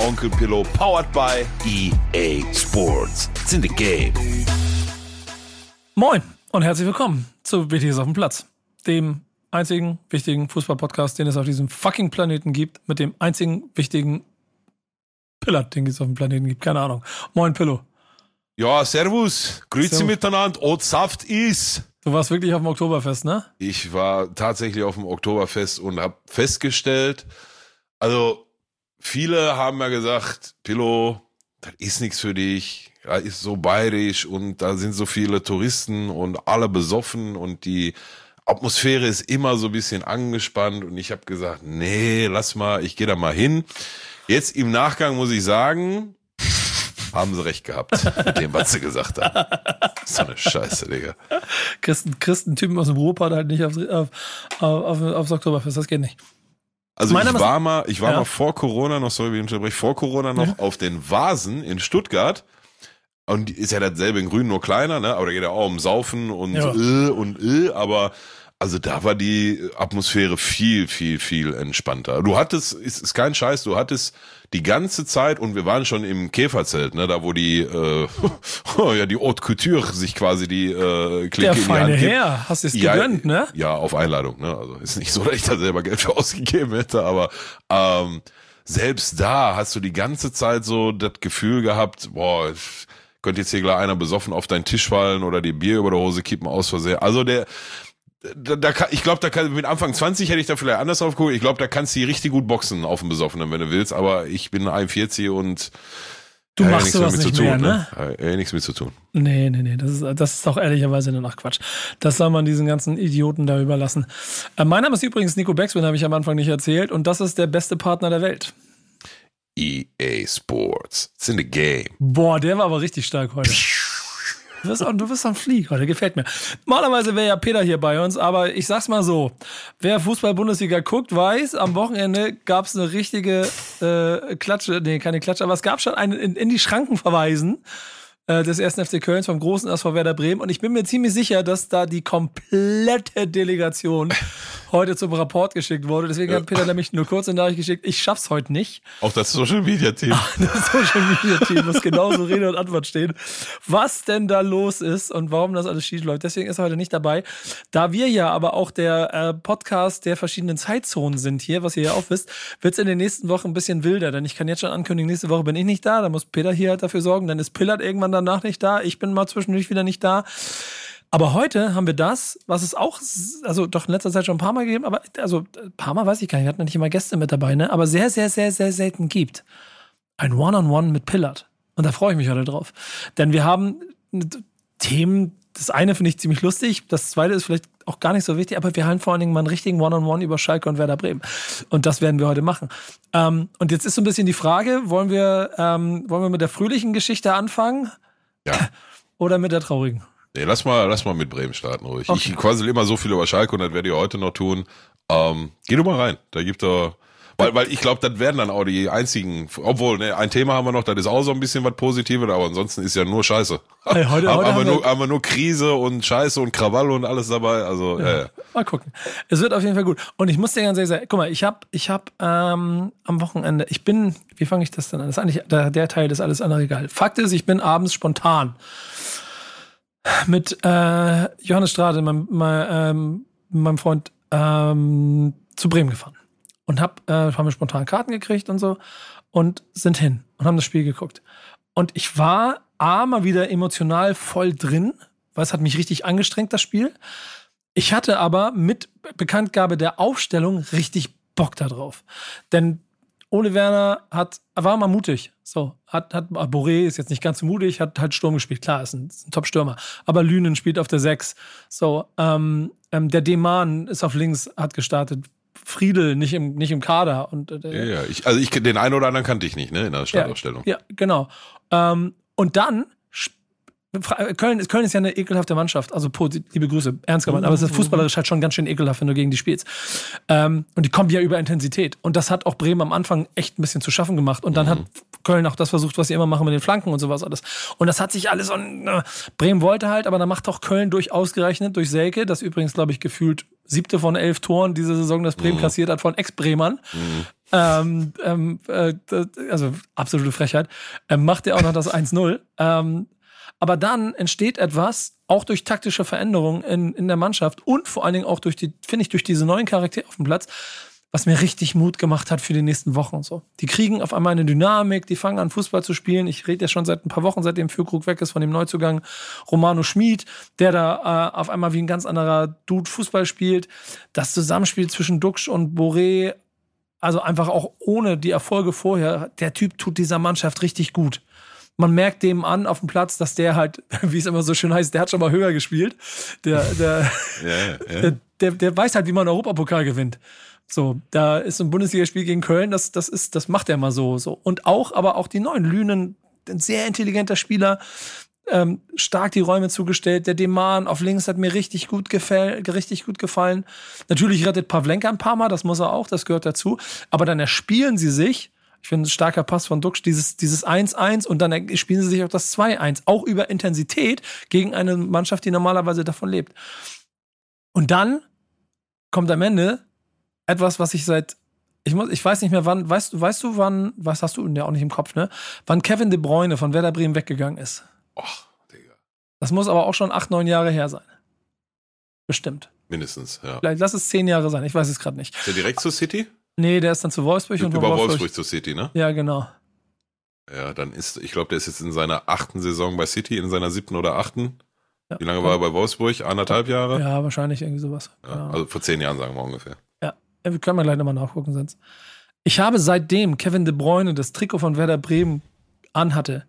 Onkel Pillow, powered by EA Sports. It's in the game. Moin und herzlich willkommen zu Wichtiges auf dem Platz, dem einzigen wichtigen Fußball-Podcast, den es auf diesem fucking Planeten gibt, mit dem einzigen wichtigen Pillard, den es auf dem Planeten gibt. Keine Ahnung. Moin, Pillow. Ja, servus. Grüezi Servus. miteinander. Und Saft ist. Du warst wirklich auf dem Oktoberfest, ne? Ich war tatsächlich auf dem Oktoberfest und habe festgestellt, also viele haben ja gesagt, Pillow, das ist nichts für dich, da ist so bayerisch und da sind so viele Touristen und alle besoffen und die Atmosphäre ist immer so ein bisschen angespannt und ich habe gesagt, nee, lass mal, ich gehe da mal hin. Jetzt im Nachgang muss ich sagen, haben sie recht gehabt mit dem, was sie gesagt haben. So eine Scheiße, Digga. Christen, Christen Typen aus dem Ruhrpott halt nicht auf, auf, auf, aufs Oktoberfest, das geht nicht. Also Mein ich war mal, ich war Ja. mal vor Corona noch, sorry, wie ich unterbreche, vor Corona noch auf den Vasen in Stuttgart. Und ist ja dasselbe in Grün, nur kleiner, ne? Aber da geht ja auch um Saufen und Ja. äh und äh, aber also da war die Atmosphäre viel, viel, viel entspannter. Du hattest, ist, ist kein Scheiß, du hattest die ganze Zeit und wir waren schon im Käferzelt, ne, da wo die, äh, ja, die Haute Couture sich quasi die äh, Klinke Der in die feine Hand gibt. Herr, hast du es Ja, gegönnt, ne? Ja, auf Einladung, ne? Also ist nicht so, dass ich da selber Geld für ausgegeben hätte, aber ähm, selbst da hast du die ganze Zeit so das Gefühl gehabt, boah, ich könnte jetzt hier gleich einer besoffen auf deinen Tisch fallen oder die Bier über der Hose kippen aus Versehen. Also der da, da kann, ich glaube, da kann mit Anfang 20 hätte ich da vielleicht anders drauf geguckt. Ich glaube, da kannst du richtig gut boxen auf dem Besoffenen, wenn du willst. Aber ich bin 41 und Du ja, machst nichts sowas nicht zu tun, mehr, ne? Ja, ja, nichts mit zu tun. Nee, nee, nee, das ist, das ist doch ehrlicherweise nur noch Quatsch. Das soll man diesen ganzen Idioten da überlassen. Äh, mein Name ist übrigens Nico Beckspin, habe ich am Anfang nicht erzählt. Und das ist der beste Partner der Welt. EA Sports. It's in the game. Boah, der war aber richtig stark heute. Du bist, auch, du bist am Flieg heute, gefällt mir. Normalerweise wäre ja Peter hier bei uns, aber ich sag's mal so: Wer Fußball-Bundesliga guckt, weiß, am Wochenende gab's eine richtige äh, Klatsche, nee, keine Klatsche, aber es gab schon einen in, in die Schranken verweisen äh, des ersten FC Kölns vom großen SV Werder Bremen. Und ich bin mir ziemlich sicher, dass da die komplette Delegation heute zum Rapport geschickt wurde. Deswegen hat Peter nämlich nur kurz eine Nachricht geschickt: Ich schaff's heute nicht. Auch das Social Media Team. Das Social Media Team muss genauso Rede und Antwort stehen, was denn da los ist und warum das alles schief läuft. Deswegen ist er heute nicht dabei. Da wir ja aber auch der äh, Podcast der verschiedenen Zeitzonen sind hier, was ihr ja auch wisst, wird es in den nächsten Wochen ein bisschen wilder. Denn ich kann jetzt schon ankündigen, nächste Woche bin ich nicht da. Da muss Peter hier halt dafür sorgen. Dann ist Pillard irgendwann danach nicht da. Ich bin mal zwischendurch wieder nicht da. Aber heute haben wir das, was es auch, also doch in letzter Zeit schon ein paar Mal gegeben, aber also ein paar Mal weiß ich gar nicht, wir hatten nicht immer Gäste mit dabei, ne? Aber sehr, sehr, sehr, sehr selten gibt. Ein One-on-One mit Pillard. Und da freue ich mich heute drauf. Denn wir haben Themen, das eine finde ich ziemlich lustig, das zweite ist vielleicht auch gar nicht so wichtig, aber wir haben vor allen Dingen mal einen richtigen One-on-One über Schalke und Werder Bremen. Und das werden wir heute machen. Ähm, und jetzt ist so ein bisschen die Frage, wollen wir, ähm, wollen wir mit der fröhlichen Geschichte anfangen Ja. oder mit der traurigen? Nee, lass mal, lass mal mit Bremen starten ruhig. Okay. Ich quassel immer so viel über Schalke und das werde ich heute noch tun. Ähm, geh du mal rein. Da gibt er. Weil, weil ich glaube, das werden dann auch die einzigen, obwohl, ne, ein Thema haben wir noch, das ist auch so ein bisschen was Positives, aber ansonsten ist ja nur Scheiße. Ey, heute- haben, heute haben, wir nur, haben wir nur Krise und Scheiße und Krawall und alles dabei. Also, äh, Mal gucken. Es wird auf jeden Fall gut. Und ich muss dir ganz ehrlich sagen, guck mal, ich habe ich hab, ähm, am Wochenende, ich bin, wie fange ich das denn an? Das ist eigentlich der, der Teil, das ist alles andere egal. Fakt ist, ich bin abends spontan mit äh, Johannes Strade, meinem, mein, ähm, meinem Freund, ähm, zu Bremen gefahren. Und hab, äh, haben wir spontan Karten gekriegt und so und sind hin und haben das Spiel geguckt. Und ich war A, mal wieder emotional voll drin, weil es hat mich richtig angestrengt, das Spiel. Ich hatte aber mit Bekanntgabe der Aufstellung richtig Bock darauf. Denn Ole Werner hat, war mal mutig. So, hat, hat, Boré ist jetzt nicht ganz so mutig, hat halt Sturm gespielt. Klar, ist ein, ist ein Top-Stürmer. Aber Lünen spielt auf der 6. So, ähm, ähm, der Deman ist auf links, hat gestartet. Friedel nicht im, nicht im Kader. Und, äh, ja, ja. Ich, also ich, den einen oder anderen kannte ich nicht, ne, in der Startaufstellung. ja, ja, genau. Ähm, und dann Köln, Köln ist ja eine ekelhafte Mannschaft. Also, liebe Grüße, ernst gemeint. Aber es ist fußballerisch halt schon ganz schön ekelhaft, wenn du gegen die spielst. Ähm, und die kommen ja über Intensität. Und das hat auch Bremen am Anfang echt ein bisschen zu schaffen gemacht. Und dann mhm. hat Köln auch das versucht, was sie immer machen mit den Flanken und sowas alles. Und das hat sich alles so. Äh, Bremen wollte halt, aber da macht auch Köln durchaus gerechnet durch Selke, das übrigens, glaube ich, gefühlt siebte von elf Toren diese Saison, das Bremen mhm. kassiert hat von Ex-Bremern. Mhm. Ähm, ähm, äh, also absolute Frechheit. Ähm, macht er auch noch das 1-0. Aber dann entsteht etwas, auch durch taktische Veränderungen in, in der Mannschaft und vor allen Dingen auch durch die, finde ich, durch diese neuen Charaktere auf dem Platz, was mir richtig Mut gemacht hat für die nächsten Wochen und so. Die kriegen auf einmal eine Dynamik, die fangen an Fußball zu spielen. Ich rede ja schon seit ein paar Wochen, seitdem Fürkrug weg ist, von dem Neuzugang Romano Schmid, der da äh, auf einmal wie ein ganz anderer Dude Fußball spielt. Das Zusammenspiel zwischen Duxch und Boré, also einfach auch ohne die Erfolge vorher, der Typ tut dieser Mannschaft richtig gut man merkt dem an auf dem Platz, dass der halt, wie es immer so schön heißt, der hat schon mal höher gespielt. Der, der, ja, ja. der, der, weiß halt, wie man Europapokal gewinnt. So, da ist ein Bundesligaspiel gegen Köln, das, das ist, das macht er mal so, so. Und auch, aber auch die neuen Lünen, ein sehr intelligenter Spieler, ähm, stark die Räume zugestellt. Der Deman auf links hat mir richtig gut, gefäll, richtig gut gefallen. Natürlich rettet Pavlenka ein paar Mal, das muss er auch, das gehört dazu. Aber dann erspielen sie sich ich finde, ein starker Pass von Duxch, dieses, dieses 1-1 und dann spielen sie sich auch das 2-1, auch über Intensität gegen eine Mannschaft, die normalerweise davon lebt. Und dann kommt am Ende etwas, was ich seit, ich muss, ich weiß nicht mehr wann, weißt du, weißt du wann, was hast du ja auch nicht im Kopf, ne? Wann Kevin De Bruyne von Werder Bremen weggegangen ist. Och, Digga. Das muss aber auch schon acht, neun Jahre her sein. Bestimmt. Mindestens, ja. Vielleicht lass es zehn Jahre sein, ich weiß es gerade nicht. Ist der direkt zur City? Nee, der ist dann zu Wolfsburg und Über Wolfsburg, Wolfsburg zur City, ne? Ja, genau. Ja, dann ist, ich glaube, der ist jetzt in seiner achten Saison bei City, in seiner siebten oder achten. Ja. Wie lange war er bei Wolfsburg? Anderthalb Jahre? Ja, wahrscheinlich irgendwie sowas. Ja, also vor zehn Jahren, sagen wir ungefähr. Ja, wir können mal gleich nochmal nachgucken sonst. Ich habe seitdem Kevin De Bruyne das Trikot von Werder Bremen anhatte,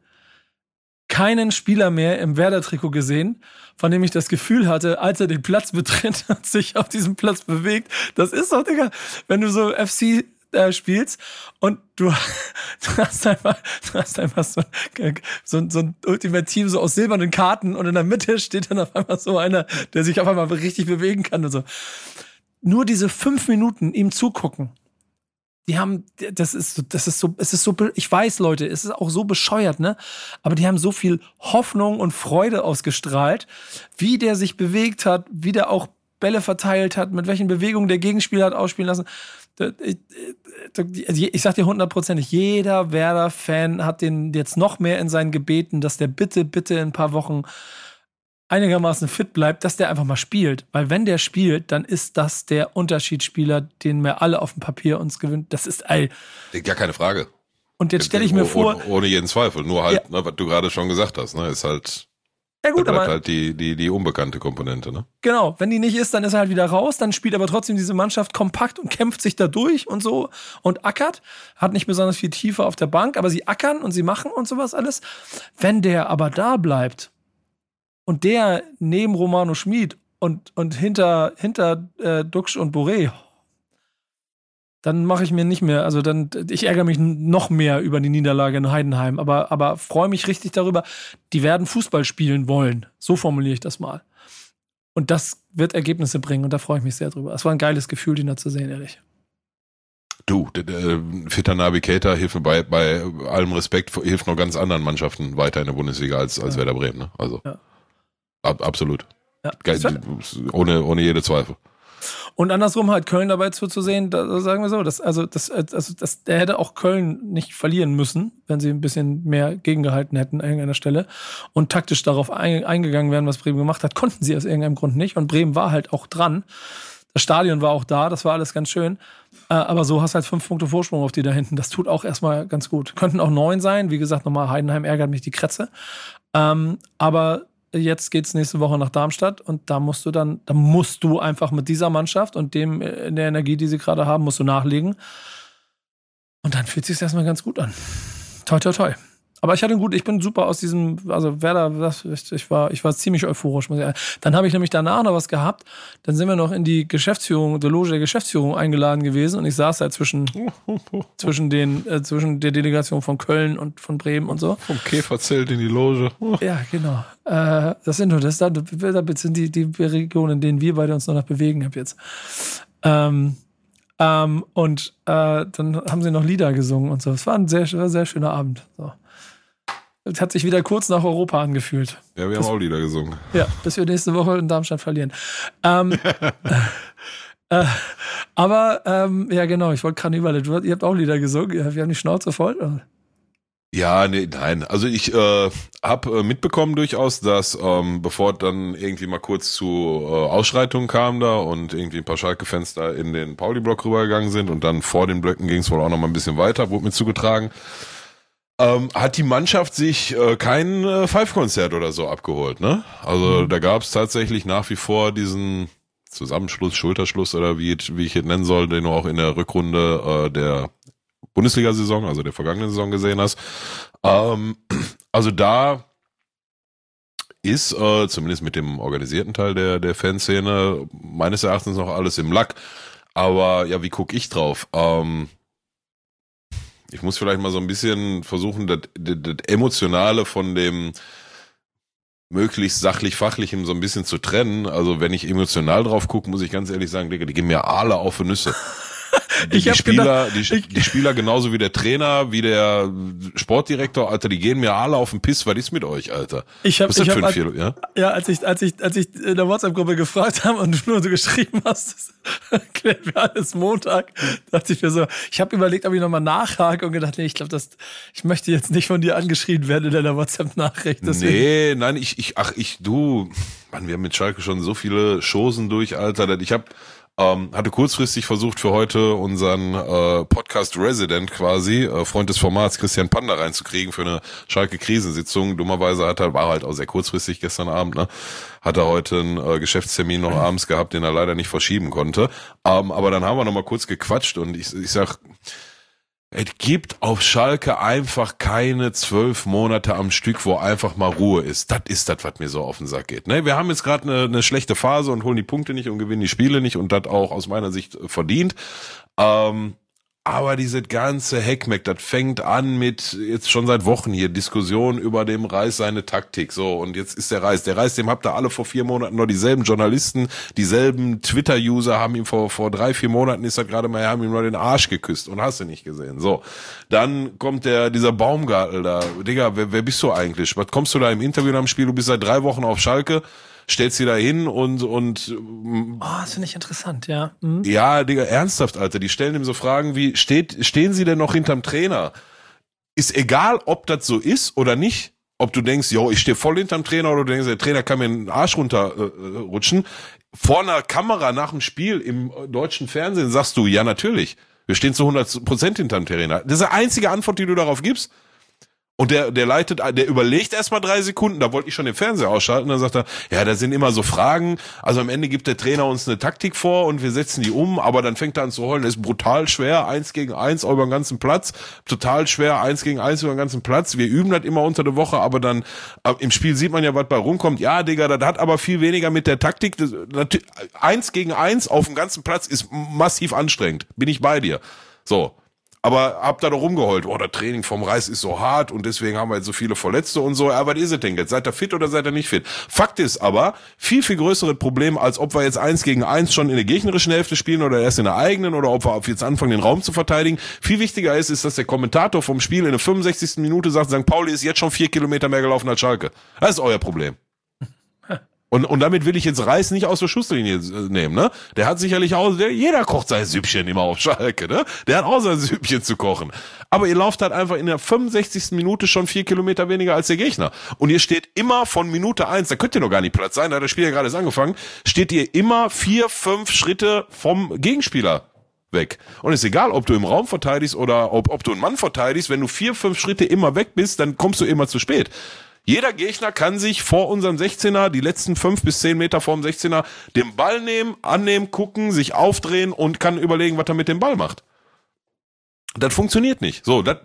keinen Spieler mehr im Werder-Trikot gesehen, von dem ich das Gefühl hatte, als er den Platz betritt und sich auf diesem Platz bewegt. Das ist doch, Digga, wenn du so FC äh, spielst und du, du hast einfach, du hast einfach so, so, so ein Ultimate-Team so aus silbernen Karten und in der Mitte steht dann auf einmal so einer, der sich auf einmal richtig bewegen kann und so. Nur diese fünf Minuten ihm zugucken die haben, das ist, das ist so, es ist so, ich weiß, Leute, es ist auch so bescheuert, ne? Aber die haben so viel Hoffnung und Freude ausgestrahlt, wie der sich bewegt hat, wie der auch Bälle verteilt hat, mit welchen Bewegungen der Gegenspieler hat ausspielen lassen. Ich sag dir hundertprozentig, jeder Werder-Fan hat den jetzt noch mehr in seinen Gebeten, dass der bitte, bitte in ein paar Wochen einigermaßen fit bleibt, dass der einfach mal spielt. Weil wenn der spielt, dann ist das der Unterschiedsspieler, den wir alle auf dem Papier uns gewöhnt. Das ist ey. Gar keine Frage. Und jetzt stelle ich mir vor. Ohne, ohne jeden Zweifel. Nur halt, ja. ne, was du gerade schon gesagt hast, ne, ist halt. Ja gut, aber halt die, die, die unbekannte Komponente, ne? Genau, wenn die nicht ist, dann ist er halt wieder raus, dann spielt aber trotzdem diese Mannschaft kompakt und kämpft sich da durch und so und ackert, hat nicht besonders viel Tiefe auf der Bank, aber sie ackern und sie machen und sowas alles. Wenn der aber da bleibt und der neben Romano Schmid und, und hinter, hinter äh, Duxch und Boré, dann mache ich mir nicht mehr, also dann, ich ärgere mich noch mehr über die Niederlage in Heidenheim, aber, aber freue mich richtig darüber. Die werden Fußball spielen wollen. So formuliere ich das mal. Und das wird Ergebnisse bringen und da freue ich mich sehr drüber. Es war ein geiles Gefühl, den da zu sehen, ehrlich. Du, fitter Navigator hilft bei, bei allem Respekt, hilft noch ganz anderen Mannschaften weiter in der Bundesliga als, als ja. Werder Bremen. Ne? Also. Ja. Ab, absolut. Ja. ohne, ohne jede Zweifel. Und andersrum halt Köln dabei zuzusehen, da sagen wir so, das, also, das, also das, der hätte auch Köln nicht verlieren müssen, wenn sie ein bisschen mehr gegengehalten hätten an irgendeiner Stelle und taktisch darauf eingegangen wären, was Bremen gemacht hat, konnten sie aus irgendeinem Grund nicht. Und Bremen war halt auch dran. Das Stadion war auch da, das war alles ganz schön. Äh, aber so hast halt fünf Punkte Vorsprung auf die da hinten. Das tut auch erstmal ganz gut. Könnten auch neun sein. Wie gesagt, nochmal Heidenheim ärgert mich die Kretze. Ähm, aber jetzt geht's nächste Woche nach Darmstadt und da musst du dann, da musst du einfach mit dieser Mannschaft und dem äh, in der Energie, die sie gerade haben, musst du nachlegen. Und dann fühlt sich erstmal ganz gut an. Toi, toi, toi. Aber ich hatte gut, ich bin super aus diesem, also Werder, das, ich, ich, war, ich war ziemlich euphorisch. Muss ich sagen. Dann habe ich nämlich danach noch was gehabt. Dann sind wir noch in die Geschäftsführung, der Loge der Geschäftsführung eingeladen gewesen und ich saß da zwischen, zwischen den, äh, zwischen der Delegation von Köln und von Bremen und so. Vom Käferzelt in die Loge. Ja, genau. Äh, das sind nur das, das sind die, die Regionen, in denen wir beide uns noch nach bewegen ab jetzt. Ähm, ähm, und äh, dann haben sie noch Lieder gesungen und so. Es war ein sehr, sehr schöner Abend. So. Es hat sich wieder kurz nach Europa angefühlt. Ja, wir das, haben auch Lieder gesungen. Ja, bis wir nächste Woche in Darmstadt verlieren. Ähm, äh, aber, ähm, ja, genau, ich wollte Karneval. Ihr habt auch Lieder gesungen. Wir haben die Schnauze voll. Ja, nee, nein. Also ich äh, habe äh, mitbekommen durchaus, dass ähm, bevor dann irgendwie mal kurz zu äh, Ausschreitungen kam da und irgendwie ein paar Schalke-Fans da in den Pauli-Block rübergegangen sind und dann vor den Blöcken ging es wohl auch noch mal ein bisschen weiter, wurde mir zugetragen, ähm, hat die Mannschaft sich äh, kein äh, Five-Konzert oder so abgeholt. Ne? Also mhm. da gab es tatsächlich nach wie vor diesen Zusammenschluss, Schulterschluss oder wie, wie ich es nennen soll, den du auch in der Rückrunde äh, der Bundesliga-Saison, also der vergangenen Saison gesehen hast. Ähm, also da ist äh, zumindest mit dem organisierten Teil der, der Fanszene meines Erachtens noch alles im Lack. Aber ja, wie gucke ich drauf? Ähm, ich muss vielleicht mal so ein bisschen versuchen, das, Emotionale von dem möglichst sachlich-fachlichem so ein bisschen zu trennen. Also wenn ich emotional drauf gucke, muss ich ganz ehrlich sagen, Digga, die gehen mir alle auf die Nüsse. Die, die Spieler, gedacht, die, die, Spieler genauso wie der Trainer, wie der Sportdirektor, Alter, die gehen mir alle auf den Piss. Was ist mit euch, Alter? Ich hab, Was ist für ein Vier, ja? ja, als ich, als ich, als ich in der WhatsApp-Gruppe gefragt habe und du nur so geschrieben hast, klären wir alles Montag, dachte ich mir so, ich habe überlegt, ob ich nochmal nachhake und gedacht, nee, ich glaube, das, ich möchte jetzt nicht von dir angeschrien werden in deiner WhatsApp-Nachricht. Nee, nein, ich, ich, ach, ich, du, Mann, wir haben mit Schalke schon so viele Chosen durch, Alter. Ich habe ähm, hatte kurzfristig versucht für heute unseren äh, Podcast Resident quasi, äh, Freund des Formats, Christian Panda reinzukriegen für eine Schalke-Krisensitzung. Dummerweise hat er, war halt auch sehr kurzfristig gestern Abend, ne? Hat er heute einen äh, Geschäftstermin noch abends gehabt, den er leider nicht verschieben konnte. Ähm, aber dann haben wir noch mal kurz gequatscht und ich, ich sag, es gibt auf Schalke einfach keine zwölf Monate am Stück, wo einfach mal Ruhe ist. Das ist das, was mir so auf den Sack geht. Ne? Wir haben jetzt gerade eine, eine schlechte Phase und holen die Punkte nicht und gewinnen die Spiele nicht und das auch aus meiner Sicht verdient. Ähm, aber diese ganze Heckmeck, das fängt an mit jetzt schon seit Wochen hier Diskussion über dem Reis seine Taktik. So, und jetzt ist der Reis. Der Reis, dem habt ihr alle vor vier Monaten noch dieselben Journalisten, dieselben Twitter-User haben ihm vor, vor drei, vier Monaten ist er gerade mal, haben ihm nur den Arsch geküsst und hast du nicht gesehen. So. Dann kommt der, dieser Baumgartel da. Digga, wer, wer bist du eigentlich? Was kommst du da im Interview am Spiel? Du bist seit drei Wochen auf Schalke stellst sie da hin und und oh, das finde ich interessant, ja. Mhm. Ja, Digga, ernsthaft, Alter, die stellen ihm so Fragen wie steht stehen sie denn noch hinterm Trainer? Ist egal, ob das so ist oder nicht. Ob du denkst, yo, ich stehe voll hinterm Trainer oder du denkst, der Trainer kann mir den Arsch runterrutschen. Äh, Vor einer Kamera nach dem Spiel im deutschen Fernsehen sagst du, ja, natürlich. Wir stehen zu 100 Prozent hinterm Trainer. Das ist die einzige Antwort, die du darauf gibst. Und der, der leitet, der überlegt erstmal drei Sekunden, da wollte ich schon den Fernseher ausschalten, dann sagt er, ja, da sind immer so Fragen. Also am Ende gibt der Trainer uns eine Taktik vor und wir setzen die um, aber dann fängt er an zu heulen. Ist brutal schwer, eins gegen eins über den ganzen Platz. Total schwer, eins gegen eins über den ganzen Platz. Wir üben das immer unter der Woche, aber dann äh, im Spiel sieht man ja, was bei rumkommt. Ja, Digga, das hat aber viel weniger mit der Taktik. Das, eins gegen eins auf dem ganzen Platz ist massiv anstrengend. Bin ich bei dir. So. Aber hab da doch rumgeheult, oh, das Training vom Reis ist so hart und deswegen haben wir jetzt so viele Verletzte und so. Aber was ist es denn jetzt? Seid ihr fit oder seid ihr nicht fit? Fakt ist aber, viel, viel größeres Problem, als ob wir jetzt eins gegen eins schon in der gegnerischen Hälfte spielen oder erst in der eigenen oder ob wir jetzt anfangen, den Raum zu verteidigen. Viel wichtiger ist, ist, dass der Kommentator vom Spiel in der 65. Minute sagt, St. Pauli ist jetzt schon vier Kilometer mehr gelaufen als Schalke. Das ist euer Problem. Und, und damit will ich jetzt Reis nicht aus der Schusslinie äh, nehmen, ne? Der hat sicherlich auch, der, jeder kocht sein Süppchen immer auf Schalke, ne? Der hat auch sein Süppchen zu kochen. Aber ihr lauft halt einfach in der 65. Minute schon vier Kilometer weniger als der Gegner. Und ihr steht immer von Minute eins, da könnt ihr noch gar nicht Platz sein, da hat das Spiel ja gerade erst angefangen, steht ihr immer vier, fünf Schritte vom Gegenspieler weg. Und ist egal, ob du im Raum verteidigst oder ob, ob du einen Mann verteidigst, wenn du vier, fünf Schritte immer weg bist, dann kommst du immer zu spät. Jeder Gegner kann sich vor unserem 16er, die letzten fünf bis zehn Meter vor dem 16er, den Ball nehmen, annehmen, gucken, sich aufdrehen und kann überlegen, was er mit dem Ball macht. Das funktioniert nicht. So, das,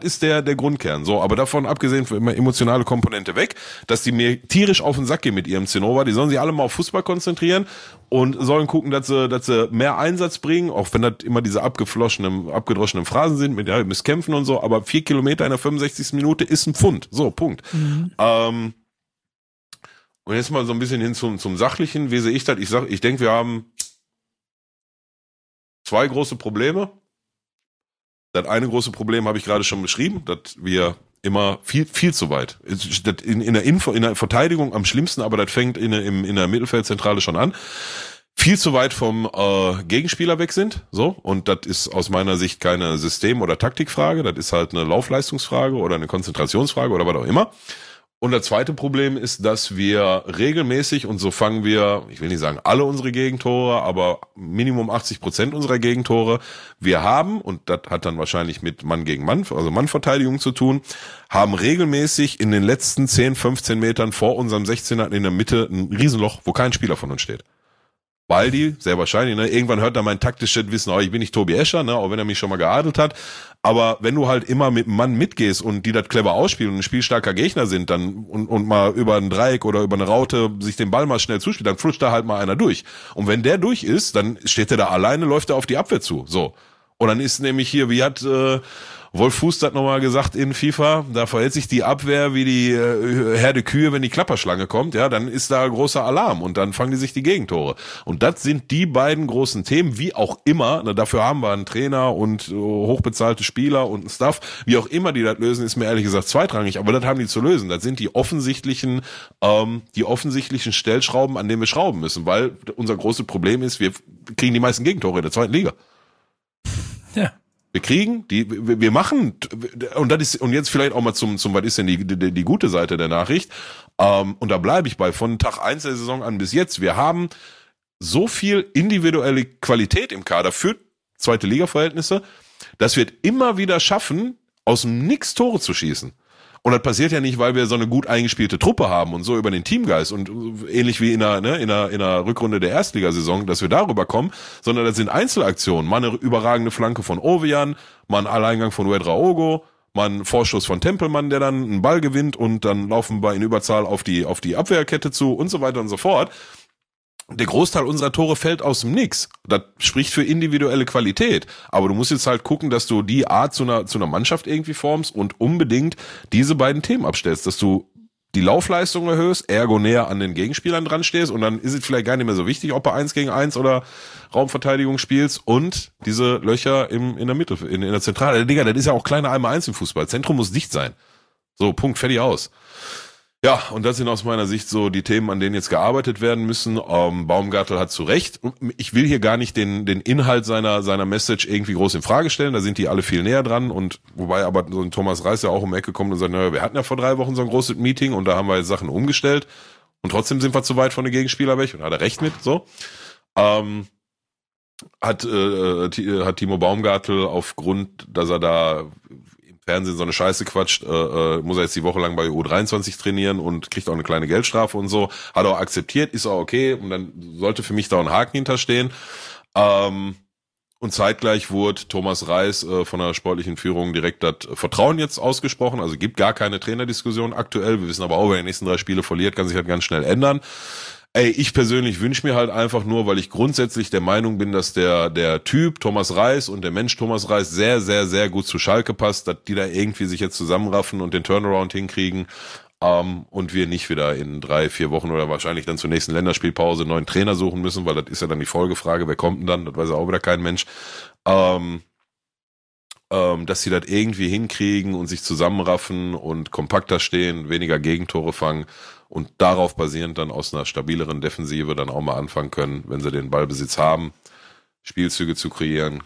ist der, der Grundkern. So, aber davon abgesehen für immer emotionale Komponente weg, dass die mir tierisch auf den Sack gehen mit ihrem Zinnober. Die sollen sich alle mal auf Fußball konzentrieren und sollen gucken, dass sie, dass sie mehr Einsatz bringen, auch wenn das immer diese abgeflossenen, abgedroschenen Phrasen sind, mit ja, ihr müsst kämpfen und so, aber vier Kilometer in der 65. Minute ist ein Pfund. So, Punkt. Mhm. Ähm, und jetzt mal so ein bisschen hin zum, zum Sachlichen. Wie sehe ich das? Ich sag, ich denke, wir haben zwei große Probleme. Das eine große Problem habe ich gerade schon beschrieben, dass wir immer viel, viel zu weit. In, in, der Info, in der Verteidigung am schlimmsten, aber das fängt in, in, in der Mittelfeldzentrale schon an. Viel zu weit vom äh, Gegenspieler weg sind, so und das ist aus meiner Sicht keine System- oder Taktikfrage, das ist halt eine Laufleistungsfrage oder eine Konzentrationsfrage oder was auch immer. Und das zweite Problem ist, dass wir regelmäßig, und so fangen wir, ich will nicht sagen alle unsere Gegentore, aber Minimum 80 Prozent unserer Gegentore, wir haben, und das hat dann wahrscheinlich mit Mann gegen Mann, also Mannverteidigung zu tun, haben regelmäßig in den letzten 10, 15 Metern vor unserem 16er in der Mitte ein Riesenloch, wo kein Spieler von uns steht. Baldi, sehr wahrscheinlich, ne? Irgendwann hört er mein taktisches Wissen, oh, ich bin nicht Tobi Escher, ne? Auch wenn er mich schon mal geadelt hat. Aber wenn du halt immer mit einem Mann mitgehst und die das clever ausspielen und ein spielstarker Gegner sind, dann und, und mal über ein Dreieck oder über eine Raute sich den Ball mal schnell zuspielt, dann flutscht da halt mal einer durch. Und wenn der durch ist, dann steht er da alleine, läuft er auf die Abwehr zu. So. Und dann ist nämlich hier, wie hat äh, Wolf Fuß hat nochmal gesagt in FIFA, da verhält sich die Abwehr wie die äh, Herde Kühe, wenn die Klapperschlange kommt, ja, dann ist da großer Alarm und dann fangen die sich die Gegentore. Und das sind die beiden großen Themen, wie auch immer, na, dafür haben wir einen Trainer und äh, hochbezahlte Spieler und einen Staff, wie auch immer die das lösen, ist mir ehrlich gesagt zweitrangig, aber das haben die zu lösen. Das sind die offensichtlichen, ähm, die offensichtlichen Stellschrauben, an denen wir schrauben müssen, weil unser großes Problem ist, wir kriegen die meisten Gegentore in der zweiten Liga. Ja. Wir kriegen, die, wir machen, und das ist, und jetzt vielleicht auch mal zum, zum, was ist denn die, die, die gute Seite der Nachricht? Ähm, und da bleibe ich bei, von Tag eins der Saison an bis jetzt. Wir haben so viel individuelle Qualität im Kader für zweite Liga-Verhältnisse, dass wir immer wieder schaffen, aus dem Nix Tore zu schießen. Und das passiert ja nicht, weil wir so eine gut eingespielte Truppe haben und so über den Teamgeist und ähnlich wie in der, ne, in der, in der Rückrunde der Erstligasaison, dass wir darüber kommen, sondern das sind Einzelaktionen. Mal eine überragende Flanke von Ovian, mal ein Alleingang von Wedraogo, mal ein Vorschuss von Tempelmann, der dann einen Ball gewinnt und dann laufen wir in Überzahl auf die, auf die Abwehrkette zu und so weiter und so fort der Großteil unserer Tore fällt aus dem Nix. Das spricht für individuelle Qualität. Aber du musst jetzt halt gucken, dass du die Art zu einer, zu einer Mannschaft irgendwie formst und unbedingt diese beiden Themen abstellst, dass du die Laufleistung erhöhst, ergo näher an den Gegenspielern dran stehst und dann ist es vielleicht gar nicht mehr so wichtig, ob du eins gegen eins oder Raumverteidigung spielst und diese Löcher im, in der Mitte, in, in der Zentrale. Digga, das ist ja auch kleiner einmal eins im Fußball. Zentrum muss dicht sein. So, Punkt, fertig aus. Ja, und das sind aus meiner Sicht so die Themen, an denen jetzt gearbeitet werden müssen. Ähm, Baumgartel hat zu Recht. Ich will hier gar nicht den, den Inhalt seiner, seiner Message irgendwie groß in Frage stellen. Da sind die alle viel näher dran. Und wobei aber so ein Thomas Reis ja auch um die Ecke kommt und sagt, naja, wir hatten ja vor drei Wochen so ein großes Meeting und da haben wir Sachen umgestellt. Und trotzdem sind wir zu weit von den Gegenspieler weg und hat er recht mit, so. Ähm, hat, äh, äh hat Timo Baumgartel aufgrund, dass er da Fernsehen so eine Scheiße quatscht, äh, äh, muss er jetzt die Woche lang bei U23 trainieren und kriegt auch eine kleine Geldstrafe und so. Hat er auch akzeptiert, ist auch okay und dann sollte für mich da ein Haken hinterstehen. Ähm, und zeitgleich wurde Thomas Reis äh, von der sportlichen Führung direkt das Vertrauen jetzt ausgesprochen. Also gibt gar keine Trainerdiskussion aktuell. Wir wissen aber auch, wer die nächsten drei Spiele verliert, kann sich halt ganz schnell ändern. Ey, ich persönlich wünsche mir halt einfach nur, weil ich grundsätzlich der Meinung bin, dass der, der Typ Thomas Reis und der Mensch Thomas Reis sehr, sehr, sehr gut zu Schalke passt, dass die da irgendwie sich jetzt zusammenraffen und den Turnaround hinkriegen ähm, und wir nicht wieder in drei, vier Wochen oder wahrscheinlich dann zur nächsten Länderspielpause neuen Trainer suchen müssen, weil das ist ja dann die Folgefrage, wer kommt denn dann? Das weiß ja auch wieder kein Mensch. Ähm, ähm, dass sie das irgendwie hinkriegen und sich zusammenraffen und kompakter stehen, weniger Gegentore fangen und darauf basierend dann aus einer stabileren Defensive dann auch mal anfangen können, wenn sie den Ballbesitz haben, Spielzüge zu kreieren,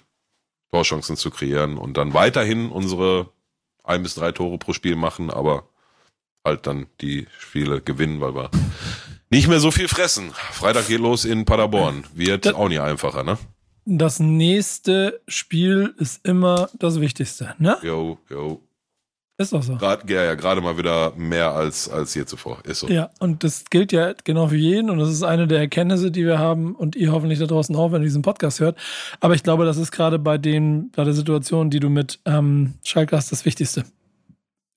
Torchancen zu kreieren und dann weiterhin unsere ein bis drei Tore pro Spiel machen, aber halt dann die Spiele gewinnen, weil wir nicht mehr so viel fressen. Freitag geht los in Paderborn. Wird das, auch nicht einfacher, ne? Das nächste Spiel ist immer das Wichtigste, ne? Jo, jo. Ist doch so. Grad, ja, ja, gerade mal wieder mehr als, als je zuvor. Ist so. Ja, und das gilt ja genau für jeden und das ist eine der Erkenntnisse, die wir haben und ihr hoffentlich da draußen auch, wenn ihr diesen Podcast hört. Aber ich glaube, das ist gerade bei den, bei der Situation, die du mit ähm, Schalke hast, das Wichtigste.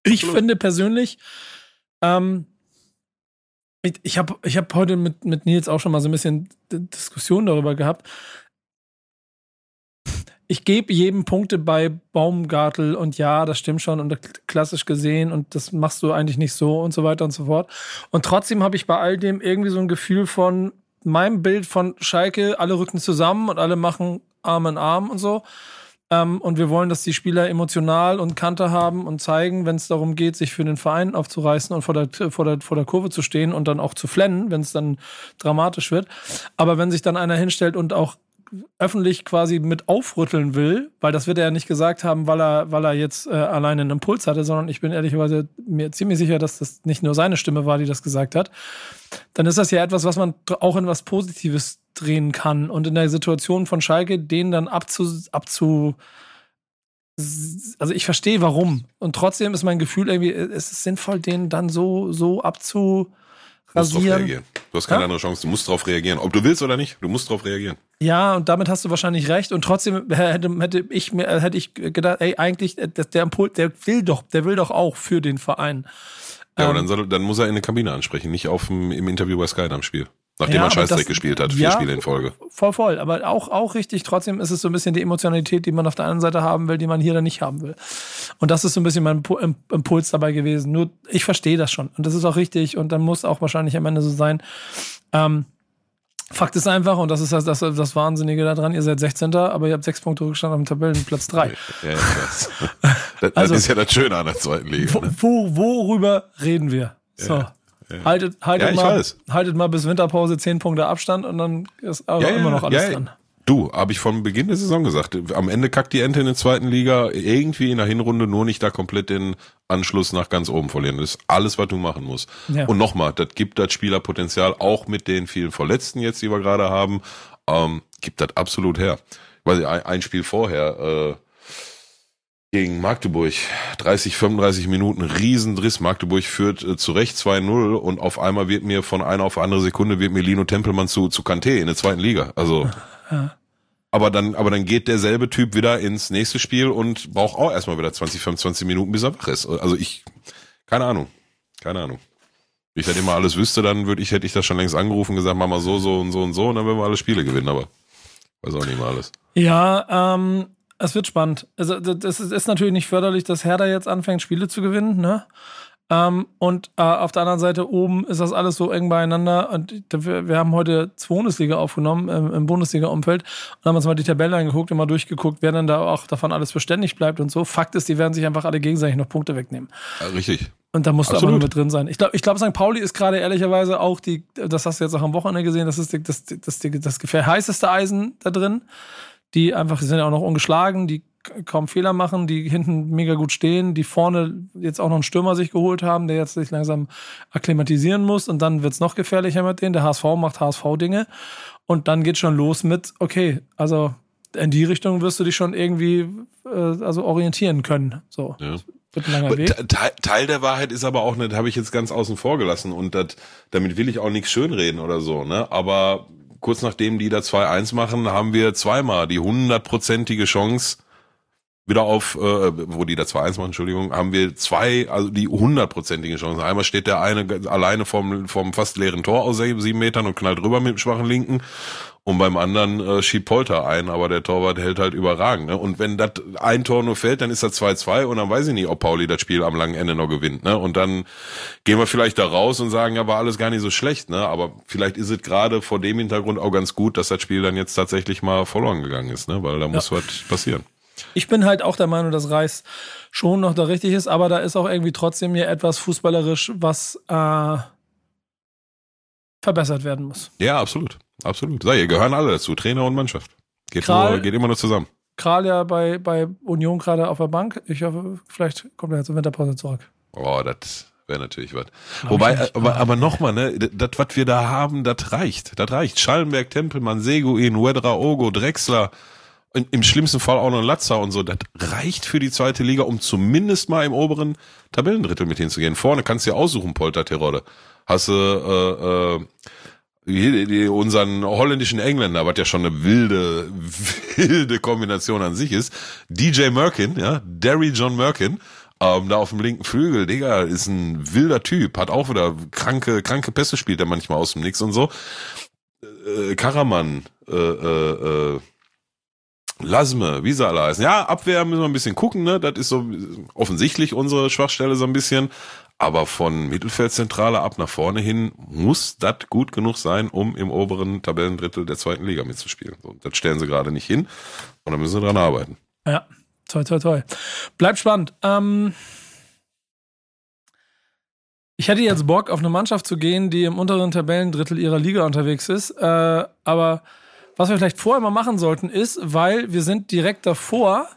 Ich Absolut. finde persönlich, ähm, ich, ich habe ich hab heute mit, mit Nils auch schon mal so ein bisschen Diskussion darüber gehabt. Ich gebe jedem Punkte bei Baumgartel und ja, das stimmt schon und klassisch gesehen und das machst du eigentlich nicht so und so weiter und so fort. Und trotzdem habe ich bei all dem irgendwie so ein Gefühl von meinem Bild von Schalke, alle rücken zusammen und alle machen Arm in Arm und so. Ähm, und wir wollen, dass die Spieler emotional und Kante haben und zeigen, wenn es darum geht, sich für den Verein aufzureißen und vor der, vor, der, vor der Kurve zu stehen und dann auch zu flennen, wenn es dann dramatisch wird. Aber wenn sich dann einer hinstellt und auch öffentlich quasi mit aufrütteln will, weil das wird er ja nicht gesagt haben, weil er, weil er jetzt äh, alleine einen Impuls hatte, sondern ich bin ehrlicherweise mir ziemlich sicher, dass das nicht nur seine Stimme war, die das gesagt hat, dann ist das ja etwas, was man auch in was Positives drehen kann. Und in der Situation von Schalke den dann abzu, abzu also ich verstehe warum. Und trotzdem ist mein Gefühl irgendwie, es ist sinnvoll, den dann so, so abzu rasieren. reagieren. Du hast keine Ja? andere Chance. Du musst drauf reagieren. Ob du willst oder nicht, du musst drauf reagieren. Ja, und damit hast du wahrscheinlich recht. Und trotzdem hätte, hätte ich mir hätte ich gedacht, ey, eigentlich, äh, der, Impuls, der will doch, der will doch auch für den Verein. Ja, aber Ähm, dann, soll, dann muss er in der Kabine ansprechen, nicht auf dem, im Interview bei Sky am Spiel. Nachdem Ja, aber Scheißdreck das- gespielt hat, vier ja. Spiele in Folge. Voll, voll. Aber auch, auch richtig. Trotzdem ist es so ein bisschen die Emotionalität, die man auf der anderen Seite haben will, die man hier dann nicht haben will. Und das ist so ein bisschen mein Impu- Im- Impuls dabei gewesen. Nur, ich verstehe das schon. Und das ist auch richtig. Und dann muss auch wahrscheinlich am Ende so sein. Ähm, Fakt ist einfach, und das ist das, das, das Wahnsinnige daran, ihr seid 16. aber ihr habt sechs Punkte Rückstand auf dem Tabellenplatz 3. Ja, ja, weiß. das, Also- das ist ja das Schöne an der zweiten Liga. Wo, Ne? wo, worüber reden wir? So. Haltet, haltet, Ja, mal, haltet mal bis Winterpause 10 Punkte Abstand und dann ist aber Ja, immer noch alles dran. Du, habe ich von Beginn der Saison gesagt. Am Ende kackt die Ente in der zweiten Liga irgendwie in der Hinrunde nur nicht da komplett den Anschluss nach ganz oben verlieren. Das ist alles, was du machen musst. Und nochmal, das gibt das Spielerpotenzial auch mit den vielen Verletzten jetzt, die wir gerade haben, ähm, gibt das absolut her. Weil ein Spiel vorher äh, gegen Magdeburg, 30, 35 Minuten, Riesendriss. Magdeburg führt äh, zu Recht 2-0 und auf einmal wird mir von einer auf andere Sekunde wird mir Lino Tempelmann zu, zu Kanté in der zweiten Liga. Also aber dann, aber dann geht derselbe Typ wieder ins nächste Spiel und braucht auch erstmal wieder 20, 25 Minuten, bis er wach ist. Also ich, keine Ahnung. Keine Ahnung. Wenn ich das immer alles wüsste, dann würde ich, hätte ich das schon längst angerufen und gesagt, mach mal so, so und so und so und dann würden wir alle Spiele gewinnen, aber weiß auch nicht mal alles. Ja, ähm, es wird spannend. Also, das ist, natürlich nicht förderlich, dass Hertha jetzt anfängt, Spiele zu gewinnen, ne? Ähm, und äh, auf der anderen Seite oben ist das alles so eng beieinander. Und wir, wir haben heute zwei Bundesliga aufgenommen im, im Bundesliga-Umfeld und haben uns mal die Tabelle angeguckt und mal durchgeguckt, wer dann da auch davon alles beständig bleibt und so. Fakt ist, die werden sich einfach alle gegenseitig noch Punkte wegnehmen. Ja, richtig. Und da musst du aber nur mit drin sein. Ich glaube, ich glaub, St. Pauli ist gerade ehrlicherweise auch die, das hast du jetzt auch am Wochenende gesehen, das ist die, das, das, das, das gefähr heißeste Eisen da drin. Die einfach, die sind ja auch noch ungeschlagen, die kaum Fehler machen, die hinten mega gut stehen, die vorne jetzt auch noch einen Stürmer sich geholt haben, der jetzt sich langsam akklimatisieren muss und dann wird's noch gefährlicher mit denen. Der HSV macht HSV-Dinge und dann geht schon los mit, okay, also in die Richtung wirst du dich schon irgendwie äh, also orientieren können. So. Ja. Wird ein langer Weg. Te- Teil, Teil der Wahrheit ist aber auch nicht, habe ich jetzt ganz außen vor gelassen und dat, damit will ich auch nichts schönreden oder so, ne? Aber kurz nachdem die da 2-1 machen, haben wir zweimal die hundertprozentige Chance, wieder auf, äh, wo die da 2-1 machen, Entschuldigung, haben wir zwei, also die hundertprozentige Chance. Einmal steht der eine alleine vom, vom fast leeren Tor aus sieben Metern und knallt rüber mit dem schwachen Linken. Und beim anderen äh, schiebt Polter ein, aber der Torwart hält halt überragend. Ne? Und wenn das ein Tor nur fällt, dann ist das 2-2 und dann weiß ich nicht, ob Pauli das Spiel am langen Ende noch gewinnt. Ne? Und dann gehen wir vielleicht da raus und sagen, ja, war alles gar nicht so schlecht. Ne? Aber vielleicht ist es gerade vor dem Hintergrund auch ganz gut, dass das Spiel dann jetzt tatsächlich mal verloren gegangen ist, ne? weil da muss was passieren. Ich bin halt auch der Meinung, dass Reis schon noch da richtig ist, aber da ist auch irgendwie trotzdem mir etwas fußballerisch, was äh, verbessert werden muss. Ja, absolut. Absolut. Sei, ihr gehören alle dazu, Trainer und Mannschaft. Geht, Kral- nur, geht immer nur zusammen. Kral ja bei, bei Union gerade auf der Bank. Ich hoffe, vielleicht kommt er jetzt zur Winterpause zurück. Oh, das wäre natürlich was. Wobei, nicht. aber, aber nochmal, ne, das, was wir da haben, das reicht. Das reicht. Schallenberg, Tempelmann, Seguin, Wedra, Ogo, Drexler, im schlimmsten Fall auch noch Latzer und so. Das reicht für die zweite Liga, um zumindest mal im oberen Tabellendrittel mit hinzugehen. Vorne kannst du ja aussuchen, Polter Terodde. Hast du äh, äh, unseren holländischen Engländer, was ja schon eine wilde, wilde Kombination an sich ist. DJ Merkin, ja, Derry John Merkin, ähm, da auf dem linken Flügel, Digga, ist ein wilder Typ, hat auch wieder kranke, kranke Pässe spielt er manchmal aus dem Nix und so. Äh, Karaman, äh, äh, äh, Lasme, wie sie alle heißen. Ja, Abwehr müssen wir ein bisschen gucken, ne? Das ist so offensichtlich unsere Schwachstelle so ein bisschen. Aber von Mittelfeldzentrale ab nach vorne hin muss das gut genug sein, um im oberen Tabellendrittel der zweiten Liga mitzuspielen. So, das stellen sie gerade nicht hin und da müssen sie dran arbeiten. Ja, toll, toll, toll. Bleibt spannend. Ähm ich hätte jetzt Bock, auf eine Mannschaft zu gehen, die im unteren Tabellendrittel ihrer Liga unterwegs ist. Äh, aber was wir vielleicht vorher mal machen sollten, ist, weil wir sind direkt davor,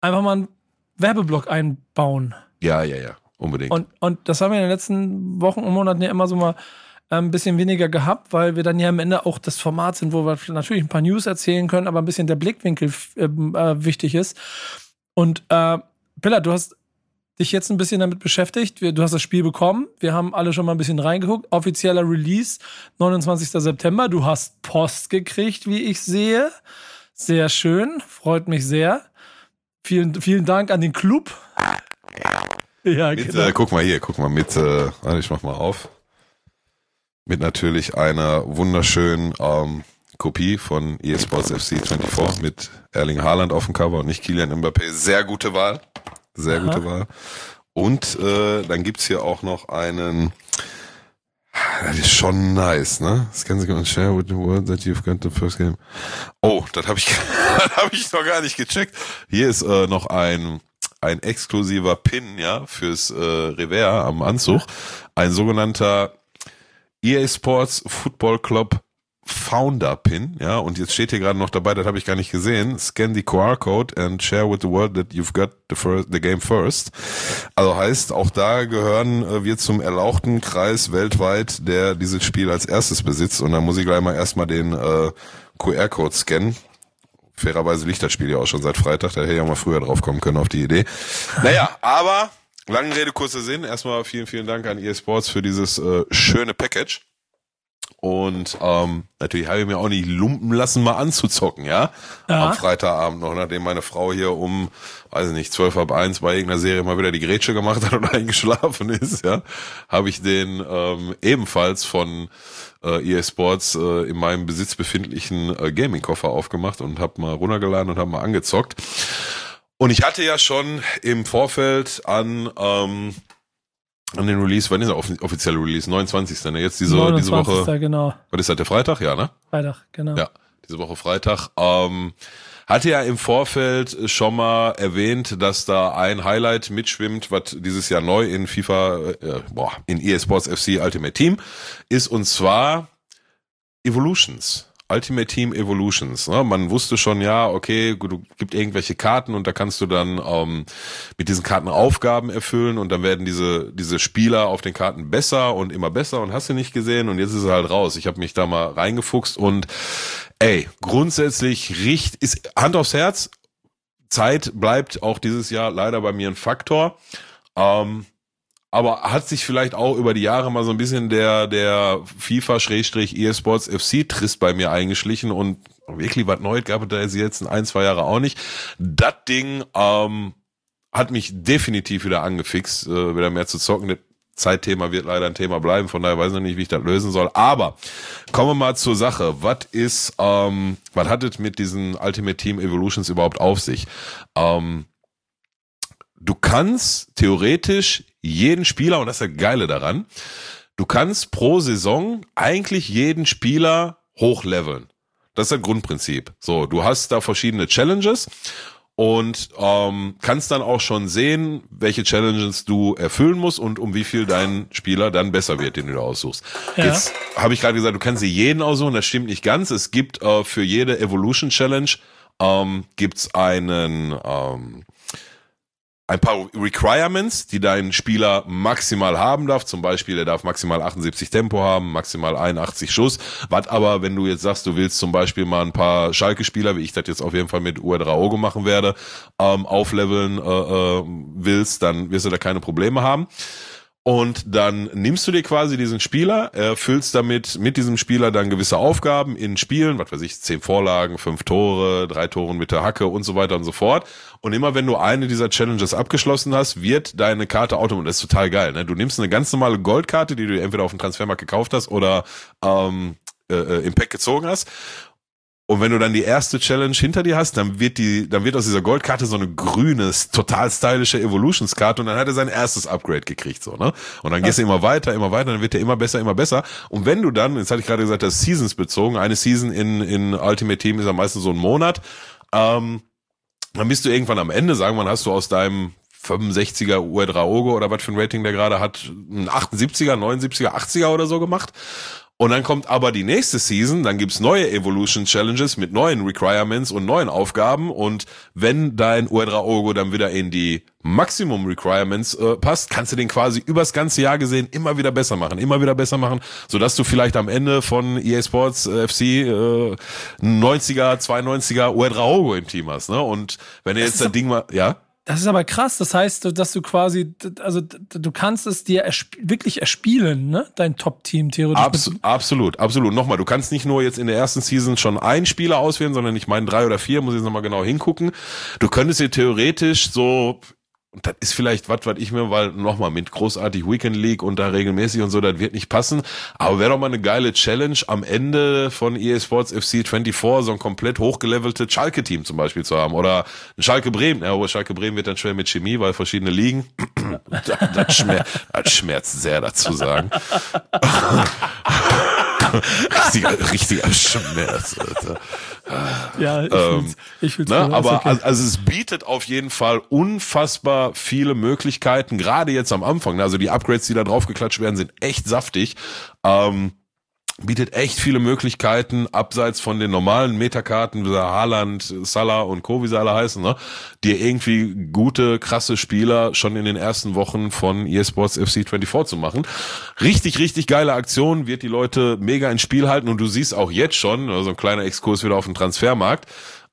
einfach mal einen Werbeblock einbauen. Ja, ja, ja. Unbedingt. Und, und das haben wir in den letzten Wochen und Monaten ja immer so mal äh, ein bisschen weniger gehabt, weil wir dann ja am Ende auch das Format sind, wo wir natürlich ein paar News erzählen können, aber ein bisschen der Blickwinkel äh, äh, wichtig ist. Und äh, Billa, du hast dich jetzt ein bisschen damit beschäftigt. Du hast das Spiel bekommen. Wir haben alle schon mal ein bisschen reingeguckt. Offizieller Release, 29. September. Du hast Post gekriegt, wie ich sehe. Sehr schön. Freut mich sehr. Vielen, vielen Dank an den Club. Ja, mit, genau. Äh, guck mal hier, guck mal mit, äh, ich mach mal auf. Mit natürlich einer wunderschönen ähm, Kopie von eSports FC 24 mit Erling Haaland auf dem Cover und nicht Kilian Mbappé. Sehr gute Wahl. Sehr Aha. gute Wahl. Und äh, dann gibt's hier auch noch einen. Das ist schon nice, ne? Das can you share with the world that you've got the first game. Oh, das habe ich, das hab ich noch gar nicht gecheckt. Hier ist äh, noch ein ein exklusiver Pin, ja, fürs äh, Revers am Anzug. Ein sogenannter EA Sports Football Club Founder Pin, ja, und jetzt steht hier gerade noch dabei, das habe ich gar nicht gesehen. Scan the QR-Code and share with the world that you've got the, first, the game first. Also heißt, auch da gehören äh, wir zum erlauchten Kreis weltweit, der dieses Spiel als erstes besitzt. Und da muss ich gleich mal erstmal den äh, QR-Code scannen. Fairerweise liegt das Spiel ja auch schon seit Freitag, da hätte ich ja mal früher drauf kommen können auf die Idee. Naja, aber lange Rede, kurzer Sinn. Erstmal vielen, vielen Dank an EA Sports für dieses äh, schöne Package. Und ähm, natürlich habe ich mir auch nicht lumpen lassen, mal anzuzocken, ja? ja. Am Freitagabend noch, nachdem meine Frau hier um, weiß ich nicht, zwölf ab eins bei irgendeiner Serie mal wieder die Grätsche gemacht hat und eingeschlafen ist, ja, habe ich den ähm, ebenfalls von äh, EA Sports äh, in meinem Besitz befindlichen äh, Gaming-Koffer aufgemacht und habe mal runtergeladen und habe mal angezockt. Und ich hatte ja schon im Vorfeld an ähm, an den Release, wann ist der offizielle Release? 29. Ne? Jetzt diese, 29. diese Woche. genau. Was ist das, der Freitag? Ja, ne? Freitag, genau. Ja, diese Woche Freitag. Ähm, hatte ja im Vorfeld schon mal erwähnt, dass da ein Highlight mitschwimmt, was dieses Jahr neu in FIFA, äh, boah, in EA Sports FC Ultimate Team ist, und zwar Evolutions. Ultimate Team Evolutions. Ne? Man wusste schon, ja, okay, du gibt irgendwelche Karten und da kannst du dann ähm, mit diesen Karten Aufgaben erfüllen und dann werden diese diese Spieler auf den Karten besser und immer besser und hast du nicht gesehen und jetzt ist es halt raus. Ich habe mich da mal reingefuchst und ey, grundsätzlich riecht ist Hand aufs Herz. Zeit bleibt auch dieses Jahr leider bei mir ein Faktor. Ähm, aber hat sich vielleicht auch über die Jahre mal so ein bisschen der, der FIFA-eSports FC-Trist bei mir eingeschlichen und wirklich was Neues gab es da jetzt in ein, zwei Jahre auch nicht. Das Ding ähm, hat mich definitiv wieder angefixt, äh, wieder mehr zu zocken. Das Zeitthema wird leider ein Thema bleiben, von daher weiß ich noch nicht, wie ich das lösen soll. Aber kommen wir mal zur Sache. Was ist, ähm, was hat es mit diesen Ultimate Team Evolutions überhaupt auf sich? Ähm, du kannst theoretisch jeden Spieler, und das ist das Geile daran, du kannst pro Saison eigentlich jeden Spieler hochleveln. Das ist das Grundprinzip. So, du hast da verschiedene Challenges und ähm, kannst dann auch schon sehen, welche Challenges du erfüllen musst und um wie viel dein Spieler dann besser wird, den du da aussuchst. Ja. Jetzt habe ich gerade gesagt, du kannst sie jeden aussuchen, das stimmt nicht ganz. Es gibt äh, für jede Evolution Challenge ähm, gibt's einen ähm, ein paar Requirements, die dein Spieler maximal haben darf. Zum Beispiel, er darf maximal 78 Tempo haben, maximal 81 Schuss. Was aber, wenn du jetzt sagst, du willst zum Beispiel mal ein paar Schalke-Spieler, wie ich das jetzt auf jeden Fall mit Uedraogo machen werde, ähm, aufleveln äh, äh, willst, dann wirst du da keine Probleme haben. Und dann nimmst du dir quasi diesen Spieler, erfüllst damit mit diesem Spieler dann gewisse Aufgaben in Spielen, was weiß ich, zehn Vorlagen, fünf Tore, drei Toren mit der Hacke und so weiter und so fort. Und immer wenn du eine dieser Challenges abgeschlossen hast, wird deine Karte automatisch, das ist total geil, ne? Du nimmst eine ganz normale Goldkarte, die du entweder auf dem Transfermarkt gekauft hast oder ähm, äh, äh im Pack gezogen hast und wenn du dann die erste Challenge hinter dir hast, dann wird die, dann wird aus dieser Goldkarte so eine grüne, total stylische Evolutions-Karte und dann hat er sein erstes Upgrade gekriegt, so, ne? Und dann gehst du immer weiter, immer weiter, dann wird er immer besser, immer besser. Und wenn du dann, jetzt hatte ich gerade gesagt, das ist Seasons bezogen, eine Season in, in Ultimate Team ist ja meistens so ein Monat, ähm, dann bist du irgendwann am Ende, sagen wir mal, hast du aus deinem 65er Uedraogo oder was für ein Rating der gerade hat, ein 78er, 79er, 80er oder so gemacht. Und dann kommt aber die nächste Season, dann gibt's neue Evolution Challenges mit neuen Requirements und neuen Aufgaben. Und wenn dein Uedraogo dann wieder in die Maximum Requirements äh, passt, kannst du den quasi übers ganze Jahr gesehen immer wieder besser machen, immer wieder besser machen, sodass du vielleicht am Ende von EA Sports äh, FC äh, 90er, 92er Uedraogo im Team hast. Ne? Und wenn du jetzt das Ding mal, ja? Das ist aber krass. Das heißt, dass du quasi, also du kannst es dir ersp wirklich erspielen, ne? Dein Top-Team theoretisch. Abs absolut, absolut. Nochmal, du kannst nicht nur jetzt in der ersten Season schon einen Spieler auswählen, sondern ich meine drei oder vier, muss ich jetzt nochmal genau hingucken. Du könntest dir theoretisch so und das ist vielleicht was, was ich mir, weil nochmal mit großartig Weekend League und da regelmäßig und so, das wird nicht passen. Aber wäre doch mal eine geile Challenge am Ende von EA Sports FC 24 so ein komplett hochgelevelte Schalke-Team zum Beispiel zu haben. Oder ein Schalke Bremen. Ja, aber Schalke Bremen wird dann schwer mit Chemie, weil verschiedene Ligen. das, das, schmerzt, das schmerzt sehr dazu sagen. richtiger, richtiger Schmerz, Alter. Ja, ich ähm, ich fühl's ne, aber okay. also, also, es bietet auf jeden Fall unfassbar viele Möglichkeiten, gerade jetzt am Anfang. Ne, also die Upgrades, die da drauf geklatscht werden, sind echt saftig. Ähm, bietet echt viele Möglichkeiten, abseits von den normalen Metakarten, wie Haaland, Salah und Co., wie sie alle heißen, ne, dir irgendwie gute, krasse Spieler schon in den ersten Wochen von eSports FC 24 zu machen. Richtig, richtig geile Aktion, wird die Leute mega ins Spiel halten und du siehst auch jetzt schon, also ein kleiner Exkurs wieder auf den Transfermarkt,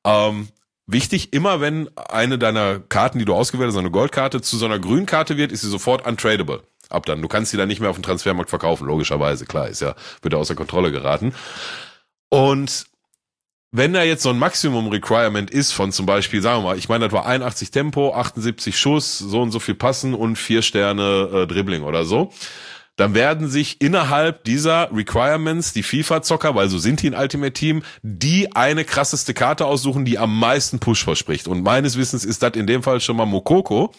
ähm, Wichtig, immer wenn eine deiner Karten, die du ausgewählt hast, so eine Goldkarte zu so einer Grünkarte wird, ist sie sofort untradable ab dann. Du kannst die dann nicht mehr auf dem Transfermarkt verkaufen, logischerweise, klar, ist ja, wird ja außer Kontrolle geraten. Und wenn da jetzt so ein Maximum Requirement ist von zum Beispiel, sagen wir mal, ich meine, das war 81 Tempo, 78 Schuss, so und so viel passen und vier Sterne äh, Dribbling oder so, dann werden sich innerhalb dieser Requirements die FIFA-Zocker, weil so sind die in Ultimate Team, die eine krasseste Karte aussuchen, die am meisten Push verspricht. Und meines Wissens ist das in dem Fall schon mal Mokoko,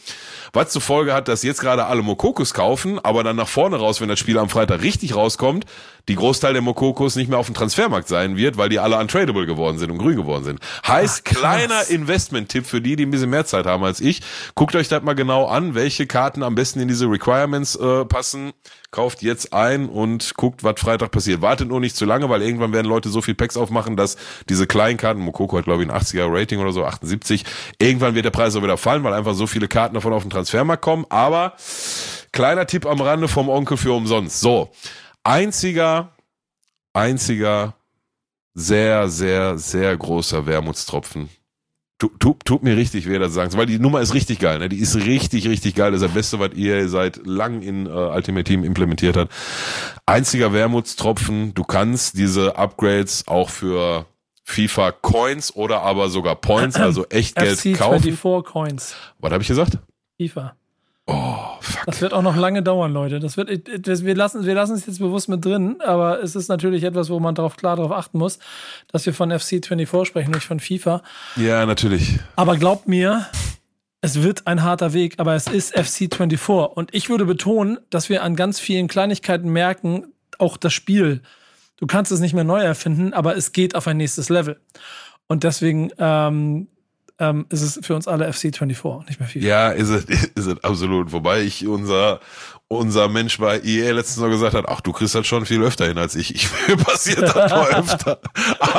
was zur Folge hat, dass jetzt gerade alle Mokokos kaufen, aber dann nach vorne raus, wenn das Spiel am Freitag richtig rauskommt, die Großteil der Mokokos nicht mehr auf dem Transfermarkt sein wird, weil die alle untradable geworden sind und grün geworden sind. Heißt, Ach, kleiner Investment-Tipp für die, die ein bisschen mehr Zeit haben als ich. Guckt euch das mal genau an, welche Karten am besten in diese Requirements äh, passen. Kauft jetzt ein und guckt, was Freitag passiert. Wartet nur nicht zu lange, weil irgendwann werden Leute so viel Packs aufmachen, dass diese kleinen Karten, Mokoko hat glaube ich ein 80er Rating oder so, 78, irgendwann wird der Preis auch wieder fallen, weil einfach so viele Karten davon auf den Transfermarkt kommen. Aber kleiner Tipp am Rande vom Onkel für umsonst. So, einziger, einziger, sehr, sehr, sehr großer Wermutstropfen. Tut, tut, tut mir richtig weh, das sagen weil die Nummer ist richtig geil, ne? Die ist richtig, richtig geil. Das ist das Beste, was ihr seit lang in äh, Ultimate Team implementiert hat. Einziger Wermutstropfen, du kannst diese Upgrades auch für FIFA Coins oder aber sogar Points, also echt Geld kaufen. 24 Coins. Was habe ich gesagt? FIFA. Oh, fuck. Das wird auch noch lange dauern, Leute. Das wird, wir lassen, wir lassen es jetzt bewusst mit drin, aber es ist natürlich etwas, wo man darauf klar darauf achten muss, dass wir von FC 24 sprechen, nicht von FIFA. Ja, natürlich. Aber glaubt mir, es wird ein harter Weg, aber es ist FC 24. Und ich würde betonen, dass wir an ganz vielen Kleinigkeiten merken, auch das Spiel. Du kannst es nicht mehr neu erfinden, aber es geht auf ein nächstes Level. Und deswegen ähm, ähm, ist es für uns alle FC24, nicht mehr FIFA. Ja, ist es, ist es absolut. Wobei ich unser, unser Mensch bei EA letztens noch gesagt hat, ach, du kriegst halt schon viel öfter hin als ich. Ich will passiert das mal öfter.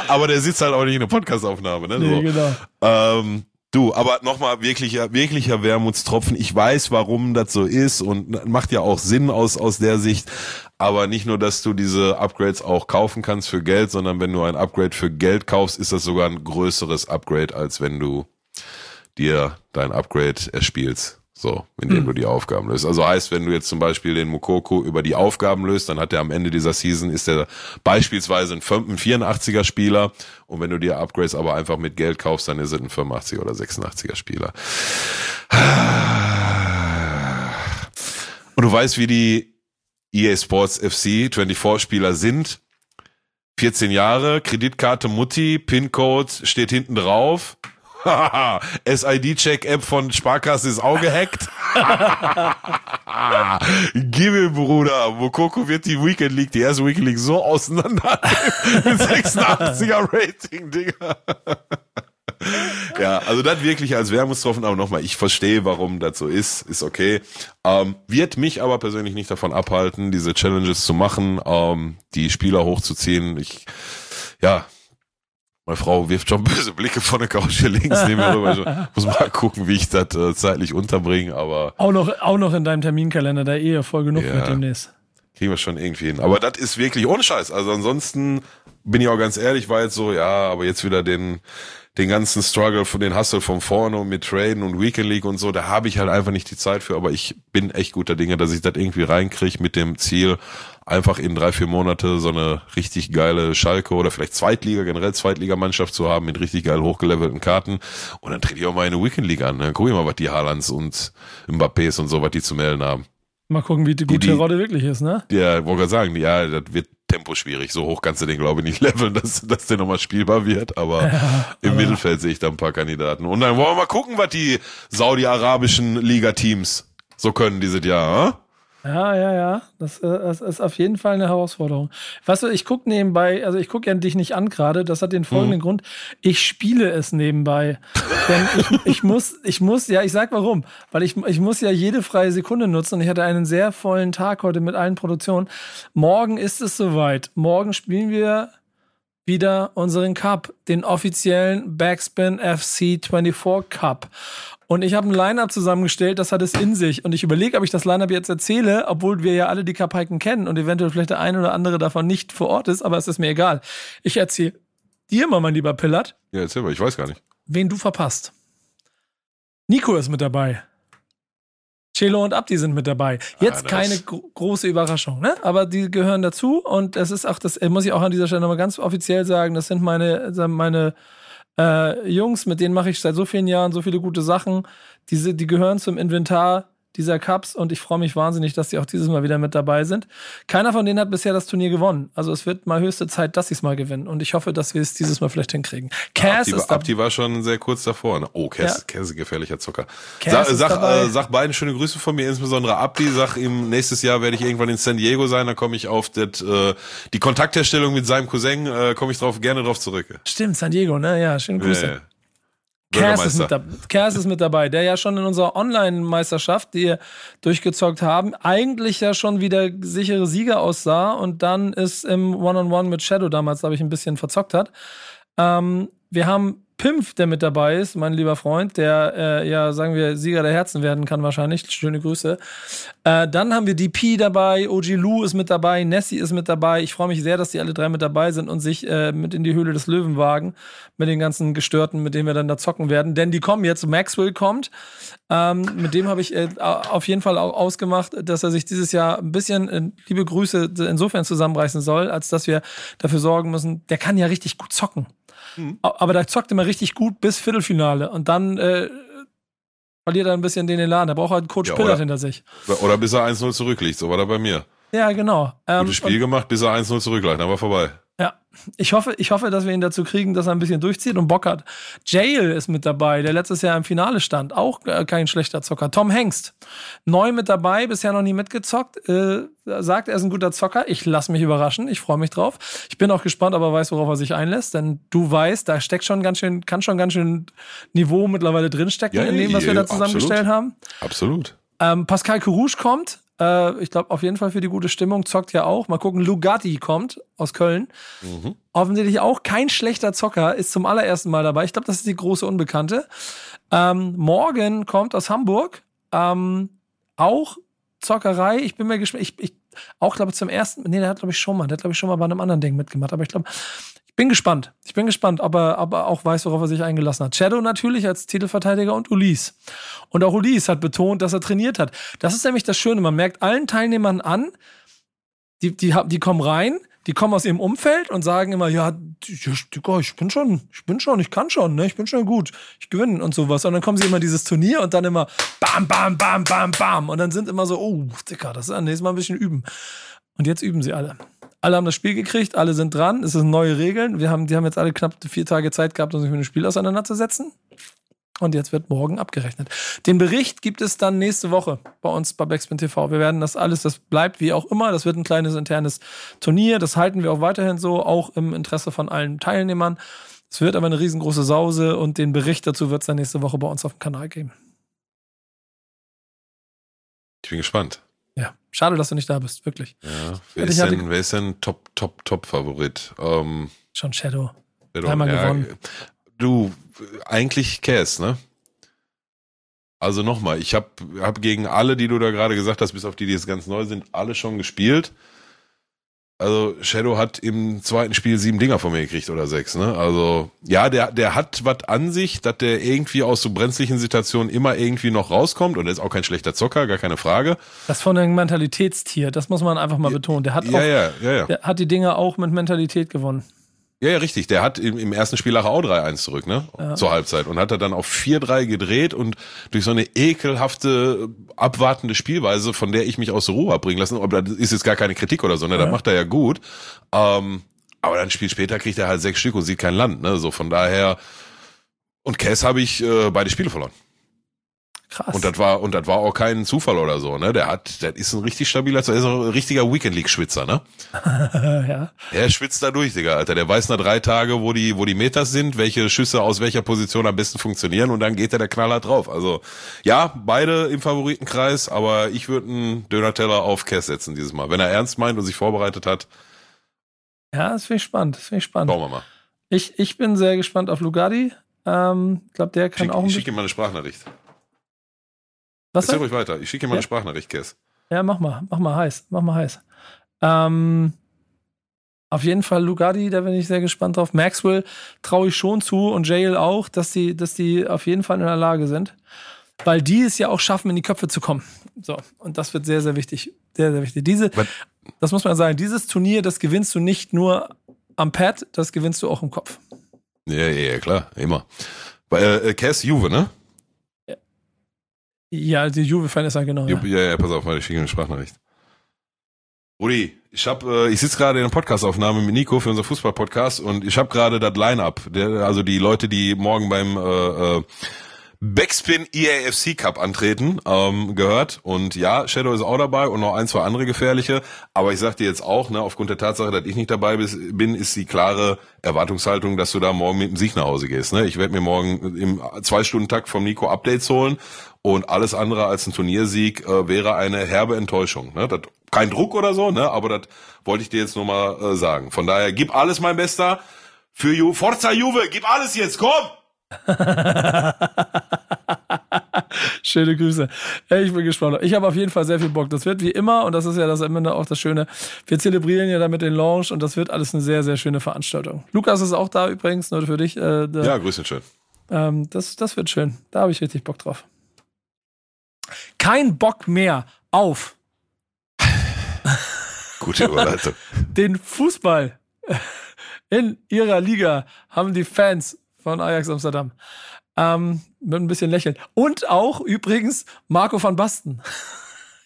Aber der sitzt halt auch nicht in der Podcastaufnahme, ne? Nee, so. genau. Ähm, Du, aber nochmal wirklicher, wirklicher Wermutstropfen. Ich weiß, warum das so ist und macht ja auch Sinn aus, aus der Sicht. Aber nicht nur, dass du diese Upgrades auch kaufen kannst für Geld, sondern wenn du ein Upgrade für Geld kaufst, ist das sogar ein größeres Upgrade, als wenn du dir dein Upgrade erspielst. So, indem hm. du die Aufgaben löst. Also heißt, wenn du jetzt zum Beispiel den Mukoko über die Aufgaben löst, dann hat er am Ende dieser Season, ist er beispielsweise ein 84er Spieler und wenn du dir Upgrades aber einfach mit Geld kaufst, dann ist er ein 85er oder 86er Spieler. Und du weißt, wie die EA Sports FC 24 Spieler sind. 14 Jahre, Kreditkarte Mutti, PIN-Code steht hinten drauf. SID-Check-App von Sparkasse ist auch gehackt. Gimme, Bruder. Mokoko wird die Weekend League, die erste Weekend League so auseinander mit 86er Rating, Digga. ja, also das wirklich als Wermutstropfen, aber nochmal, ich verstehe, warum das so ist, ist okay. Ähm, wird mich aber persönlich nicht davon abhalten, diese Challenges zu machen, ähm, die Spieler hochzuziehen. Ich, ja, meine Frau wirft schon böse Blicke von der Couch hier links neben mir rüber. Ich muss mal gucken, wie ich das äh, zeitlich unterbringe, aber. Auch noch, auch noch in deinem Terminkalender, da eh voll genug ja, mit demnächst. Kriegen wir schon irgendwie hin. Aber das ist wirklich ohne Scheiß. Also ansonsten bin ich auch ganz ehrlich, war jetzt so, ja, aber jetzt wieder den, den ganzen Struggle von den Hustle von vorne und mit Traden und Weekend League und so, da habe ich halt einfach nicht die Zeit für, aber ich bin echt guter Dinge, dass ich das irgendwie reinkriege mit dem Ziel, einfach in drei, vier Monate so eine richtig geile Schalke oder vielleicht Zweitliga, generell Zweitligamannschaft zu haben mit richtig geil hochgelevelten Karten. Und dann trete ich auch mal eine Weekend League an. Dann gucke ich mal, was die Haalands und Mbappés und so, was die zu melden haben. Mal gucken, wie die gute Rolle wirklich ist, ne? Ja, wollte gerade sagen, ja, das wird Tempo schwierig. So hoch kannst du den, glaube ich, nicht leveln, dass, dass der nochmal spielbar wird. Aber ja, im aber Mittelfeld sehe ich da ein paar Kandidaten. Und dann wollen wir mal gucken, was die saudi-arabischen Liga-Teams so können dieses Jahr. Hm? Ja, ja, ja. Das, äh, das, ist auf jeden Fall eine Herausforderung. Weißt du, ich gucke nebenbei, also ich gucke ja dich nicht an gerade, das hat den folgenden mhm. Grund. Ich spiele es nebenbei. Denn ich, ich, muss, ich muss, ja, ich sag warum. Weil ich, ich muss ja jede freie Sekunde nutzen und ich hatte einen sehr vollen Tag heute mit allen Produktionen. Morgen ist es soweit. Morgen spielen wir wieder unseren Cup, den offiziellen Backspin FC 24 Cup. Und ich habe ein Line-Up zusammengestellt, das hat es in sich. Und ich überlege, ob ich das Line-Up jetzt erzähle, obwohl wir ja alle die Kapaiken kennen und eventuell vielleicht der eine oder andere davon nicht vor Ort ist, aber es ist mir egal. Ich erzähle dir mal, mein lieber Pillard. Ja, erzähl mal, ich weiß gar nicht. Wen du verpasst. Nico ist mit dabei. Chelo und Abdi sind mit dabei. Jetzt ah, keine gro große Überraschung, ne? Aber die gehören dazu und es ist auch, das muss ich auch an dieser Stelle nochmal ganz offiziell sagen, das sind meine, meine äh, Jungs, mit denen mache ich seit so vielen Jahren so viele gute Sachen. Diese, die gehören zum Inventar dieser Cups und ich freue mich wahnsinnig, dass sie auch dieses Mal wieder mit dabei sind. Keiner von denen hat bisher das Turnier gewonnen. Also es wird mal höchste Zeit, dass sie es mal gewinnen und ich hoffe, dass wir es dieses Mal vielleicht hinkriegen. Cass Abdi, ist Abdi war schon sehr kurz davor. Ne? Oh, Cass, ja. Cass gefährlicher Zucker. Cass sag, sag, äh, sag beiden schöne Grüße von mir, insbesondere Abdi. Sag ihm, nächstes Jahr werde ich irgendwann in San Diego sein, da komme ich auf das, äh, die Kontaktherstellung mit seinem Cousin, äh, komme ich drauf, gerne drauf zurück. Stimmt, San Diego, ne? Ja, schöne Grüße. Ja, ja. Kers ist, mit Kers ist mit dabei, der ja schon in unserer Online-Meisterschaft, die wir durchgezockt haben, eigentlich ja schon wieder sichere Sieger aussah und dann ist im One-on-One -on -One mit Shadow damals, glaube ich, ein bisschen verzockt hat. Ähm, wir haben Pimpf, der mit dabei ist, mein lieber Freund, der äh, ja, sagen wir, Sieger der Herzen werden kann wahrscheinlich. Schöne Grüße. Äh, dann haben wir DP dabei, OG Lou ist mit dabei, Nessie ist mit dabei. Ich freue mich sehr, dass die alle drei mit dabei sind und sich äh, mit in die Höhle des Löwen wagen. Mit den ganzen Gestörten, mit denen wir dann da zocken werden. Denn die kommen jetzt, Maxwell kommt. Ähm, mit dem habe ich äh, auf jeden Fall auch ausgemacht, dass er sich dieses Jahr ein bisschen, äh, liebe Grüße, insofern zusammenreißen soll, als dass wir dafür sorgen müssen, der kann ja richtig gut zocken. Mhm. Aber da zockt immer richtig gut bis Viertelfinale und dann äh, verliert er ein bisschen den Elan. Da braucht er einen Coach ja, Pillard hinter sich. Oder bis er 1-0 zurückliegt, so war er bei mir. Ja, genau. Ähm, Gutes Spiel gemacht, bis er 1-0 zurücklag, dann war vorbei. Ja, ich hoffe, ich hoffe, dass wir ihn dazu kriegen, dass er ein bisschen durchzieht und Bock hat. Jail ist mit dabei, der letztes Jahr im Finale stand. Auch äh, kein schlechter Zocker. Tom Hengst, neu mit dabei, bisher noch nie mitgezockt. Äh, sagt, er ist ein guter Zocker. Ich lasse mich überraschen. Ich freue mich drauf. Ich bin auch gespannt, aber weiß, worauf er sich einlässt. Denn du weißt, da steckt schon ganz schön, kann schon ganz schön Niveau mittlerweile drinstecken ja, in dem, was wir da zusammengestellt absolut. haben. Absolut. Ähm, Pascal Kurouche kommt, äh, ich glaube, auf jeden Fall für die gute Stimmung zockt ja auch. Mal gucken, Lugatti kommt aus Köln. Mhm. Offensichtlich auch kein schlechter Zocker, ist zum allerersten Mal dabei. Ich glaube, das ist die große Unbekannte. Ähm, morgen kommt aus Hamburg ähm, auch Zockerei. Ich bin mir gespannt. Ich, ich auch, glaube ich, zum ersten. Nee, der hat, glaube ich, schon mal. Der hat, glaube ich, schon mal bei einem anderen Ding mitgemacht. Aber ich glaube, ich bin gespannt. Ich bin gespannt, ob er, ob er auch weiß, worauf er sich eingelassen hat. Shadow natürlich als Titelverteidiger und Ulis. Und auch Ulis hat betont, dass er trainiert hat. Das ist nämlich das Schöne. Man merkt allen Teilnehmern an, die, die, die kommen rein, die kommen aus ihrem Umfeld und sagen immer, ja, ich bin schon, ich bin schon, ich kann schon, ne? ich bin schon gut, ich gewinne und sowas. Und dann kommen sie immer dieses Turnier und dann immer bam, bam, bam, bam, bam. Und dann sind immer so, oh, Dicker, das ist nächstes Mal ein bisschen üben. Und jetzt üben sie alle. Alle haben das Spiel gekriegt, alle sind dran, es sind neue Regeln. Wir haben, die haben jetzt alle knapp vier Tage Zeit gehabt, um sich mit dem Spiel auseinanderzusetzen. Und jetzt wird morgen abgerechnet. Den Bericht gibt es dann nächste Woche bei uns bei Backspin TV. Wir werden das alles, das bleibt wie auch immer. Das wird ein kleines internes Turnier. Das halten wir auch weiterhin so, auch im Interesse von allen Teilnehmern. Es wird aber eine riesengroße Sause und den Bericht dazu wird es dann nächste Woche bei uns auf dem Kanal geben. Ich bin gespannt. Ja, schade, dass du nicht da bist, wirklich. Ja, wer, ist denn, wer ist denn Top, Top, Top-Favorit? Ähm, Schon Shadow. Shadow. Einmal ja, gewonnen. Du, eigentlich Cass, ne? Also nochmal, ich habe hab gegen alle, die du da gerade gesagt hast, bis auf die, die jetzt ganz neu sind, alle schon gespielt. Also Shadow hat im zweiten Spiel sieben Dinger von mir gekriegt oder sechs, ne? Also ja, der, der hat was an sich, dass der irgendwie aus so brenzlichen Situationen immer irgendwie noch rauskommt und er ist auch kein schlechter Zocker, gar keine Frage. Das von einem Mentalitätstier, das muss man einfach mal betonen. Der hat auch, ja, ja, ja, ja. der hat die Dinger auch mit Mentalität gewonnen. Ja, ja, richtig. Der hat im, im ersten Spiel lag er auch 3-1 zurück, ne? Ja. Zur Halbzeit. Und hat er dann auf 4-3 gedreht und durch so eine ekelhafte, abwartende Spielweise, von der ich mich aus der Ruhe abbringen lassen, aber das ist jetzt gar keine Kritik oder so, ne? Ja. Das macht er ja gut. Ähm, aber dann ein Spiel später kriegt er halt sechs Stück und sieht kein Land, ne? So von daher. Und Cass habe ich äh, beide Spiele verloren. Krass. Und das war, und das war auch kein Zufall oder so, ne? Der hat, der ist ein richtig stabiler, der ist ein richtiger Weekend League Schwitzer, ne? ja. Der schwitzt da durch, Digga, Alter. Der weiß nach drei Tage, wo die, wo die Meters sind, welche Schüsse aus welcher Position am besten funktionieren und dann geht er der Knaller drauf. Also, ja, beide im Favoritenkreis, aber ich würde einen Döner-Teller auf Cass setzen dieses Mal. Wenn er ernst meint und sich vorbereitet hat. Ja, das finde ich spannend, das finde ich spannend. Schauen wir mal. Ich, ich bin sehr gespannt auf Lugardi. Ähm, ich glaube, der kann schick, auch ein Ich schicke ihm mal eine Sprachnachricht. Was Erzähl ruhig weiter. Ich schicke dir mal ja. eine Sprachnachricht, Kess. Ja, mach mal. Mach mal heiß. Mach mal heiß. Ähm, auf jeden Fall Lugardi, da bin ich sehr gespannt drauf. Maxwell traue ich schon zu und Jail auch, dass die, dass die auf jeden Fall in der Lage sind. Weil die es ja auch schaffen, in die Köpfe zu kommen. So, und das wird sehr, sehr wichtig. Sehr, sehr wichtig. Diese, But das muss man sagen, dieses Turnier, das gewinnst du nicht nur am Pad, das gewinnst du auch im Kopf. Ja, ja, ja klar, immer. Bei äh, Cass Juve, ne? Ja, die Juve-Fan ist er genau. Ja. ja, ja, pass auf, ich schicke eine Sprachnachricht. Rudi, ich hab, äh, ich sitze gerade in der Podcastaufnahme mit Nico für unser Fußball-Podcast und ich habe gerade das Line-Up, also die Leute, die morgen beim äh, äh, Backspin EAFC Cup antreten, ähm, gehört. Und ja, Shadow ist auch dabei und noch ein, zwei andere gefährliche. Aber ich sag dir jetzt auch, ne, aufgrund der Tatsache, dass ich nicht dabei bin, ist die klare Erwartungshaltung, dass du da morgen mit dem Sieg nach Hause gehst. Ne? Ich werde mir morgen im zwei Stunden Takt vom Nico Updates holen und alles andere als ein Turniersieg äh, wäre eine herbe Enttäuschung. Ne? Das, kein Druck oder so, ne? aber das wollte ich dir jetzt nur mal äh, sagen. Von daher, gib alles, mein Bester. Für Ju Forza Juve, gib alles jetzt, komm! Schöne Grüße. Ich bin gespannt. Ich habe auf jeden Fall sehr viel Bock. Das wird wie immer, und das ist ja das am Ende auch das Schöne, wir zelebrieren ja damit den Launch und das wird alles eine sehr, sehr schöne Veranstaltung. Lukas ist auch da übrigens, nur für dich. Äh, ja, grüß dich schön. Ähm, das, das wird schön. Da habe ich richtig Bock drauf. Kein Bock mehr auf. Gute Überleitung. den Fußball in ihrer Liga haben die Fans von Ajax Amsterdam. Ähm, mit ein bisschen Lächeln. Und auch übrigens Marco van Basten.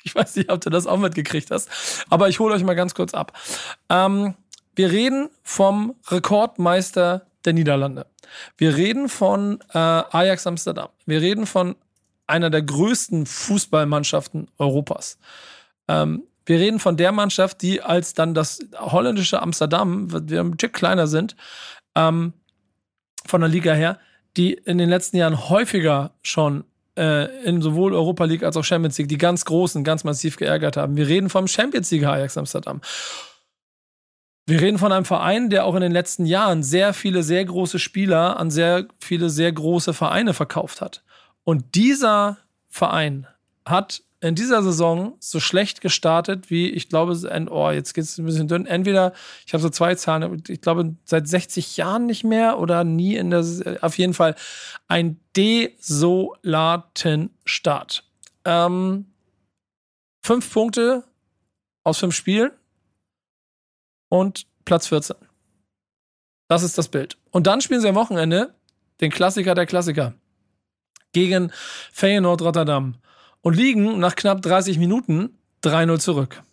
Ich weiß nicht, ob du das auch mitgekriegt hast, aber ich hole euch mal ganz kurz ab. Ähm, wir reden vom Rekordmeister der Niederlande. Wir reden von äh, Ajax Amsterdam. Wir reden von einer der größten Fußballmannschaften Europas. Ähm, wir reden von der Mannschaft, die als dann das holländische Amsterdam, wir ein Tick kleiner sind, ähm, von der Liga her, die in den letzten Jahren häufiger schon äh, in sowohl Europa League als auch Champions League die ganz Großen ganz massiv geärgert haben. Wir reden vom Champions League Ajax Amsterdam. Wir reden von einem Verein, der auch in den letzten Jahren sehr viele sehr große Spieler an sehr viele sehr große Vereine verkauft hat. Und dieser Verein hat in dieser Saison so schlecht gestartet wie, ich glaube, oh, jetzt geht es ein bisschen dünn. Entweder, ich habe so zwei Zahlen, ich glaube, seit 60 Jahren nicht mehr oder nie in der, auf jeden Fall ein desolaten Start. Ähm, fünf Punkte aus fünf Spielen und Platz 14. Das ist das Bild. Und dann spielen sie am Wochenende den Klassiker der Klassiker gegen Feyenoord Rotterdam und liegen nach knapp 30 Minuten 3-0 zurück.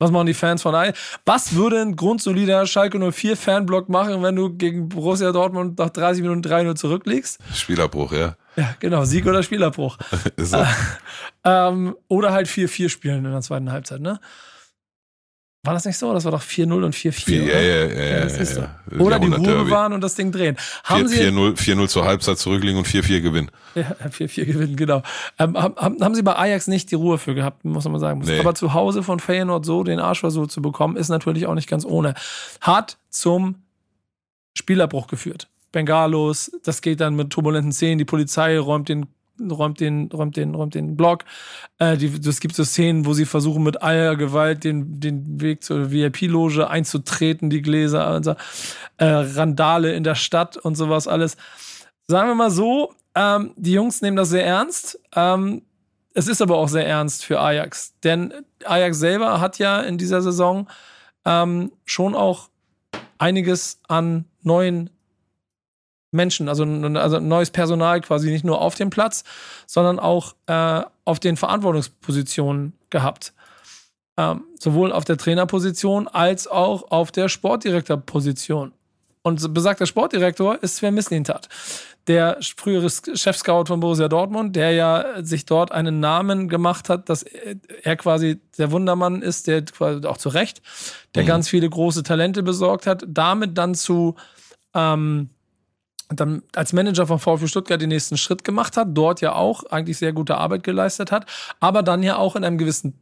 Was machen die Fans von Ei? Was würde ein grundsolider Schalke 04 Fanblock machen, wenn du gegen Borussia Dortmund nach 30 Minuten 3-0 zurückliegst? Spielerbruch, ja. Ja, genau, Sieg oder Spielerbruch. Ist so. Äh, ähm, oder halt 4-4 spielen in der zweiten Halbzeit, ne? War das nicht so? Das war doch 4-0 und 4-4. Ja, ja, ja, ja, ja, so. Oder die Ruhe bewahren und das Ding drehen. Haben Sie 4-0 4-0 zur Halbzeit zurückliegen und 4-4 gewinnen. Ja, 4-4 gewinnen, genau. Ähm, haben, haben sie bei Ajax nicht die Ruhe für gehabt, muss man sagen. Nee. Aber zu Hause von Feyenoord so den Arsch versucht zu bekommen, ist natürlich auch nicht ganz ohne. Hat zum Spielerbruch geführt. Bengalos, das geht dann mit turbulenten Szenen, die Polizei räumt den räumt den, räumt den, räumt den Block. Äh, es gibt so Szenen, wo sie versuchen, mit Eiergewalt den, den Weg zur VIP-Loge einzutreten, die Gläser, also, äh, Randale in der Stadt und sowas alles. Sagen wir mal so, ähm, die Jungs nehmen das sehr ernst. Ähm, es ist aber auch sehr ernst für Ajax, denn Ajax selber hat ja in dieser Saison ähm, schon auch einiges an neuen Menschen, also, also neues Personal quasi nicht nur auf dem Platz, sondern auch äh, auf den Verantwortungspositionen gehabt. Ähm, sowohl auf der Trainerposition als auch auf der Sportdirektorposition. Und besagter Sportdirektor ist Sven Mislintat, der frühere Chefscout von Borussia Dortmund, der ja sich dort einen Namen gemacht hat, dass er quasi der Wundermann ist, der quasi auch zu Recht, der Mhm. ganz viele große Talente besorgt hat, damit dann zu ähm, dann als Manager von VfB Stuttgart den nächsten Schritt gemacht hat, dort ja auch eigentlich sehr gute Arbeit geleistet hat, aber dann ja auch in einem gewissen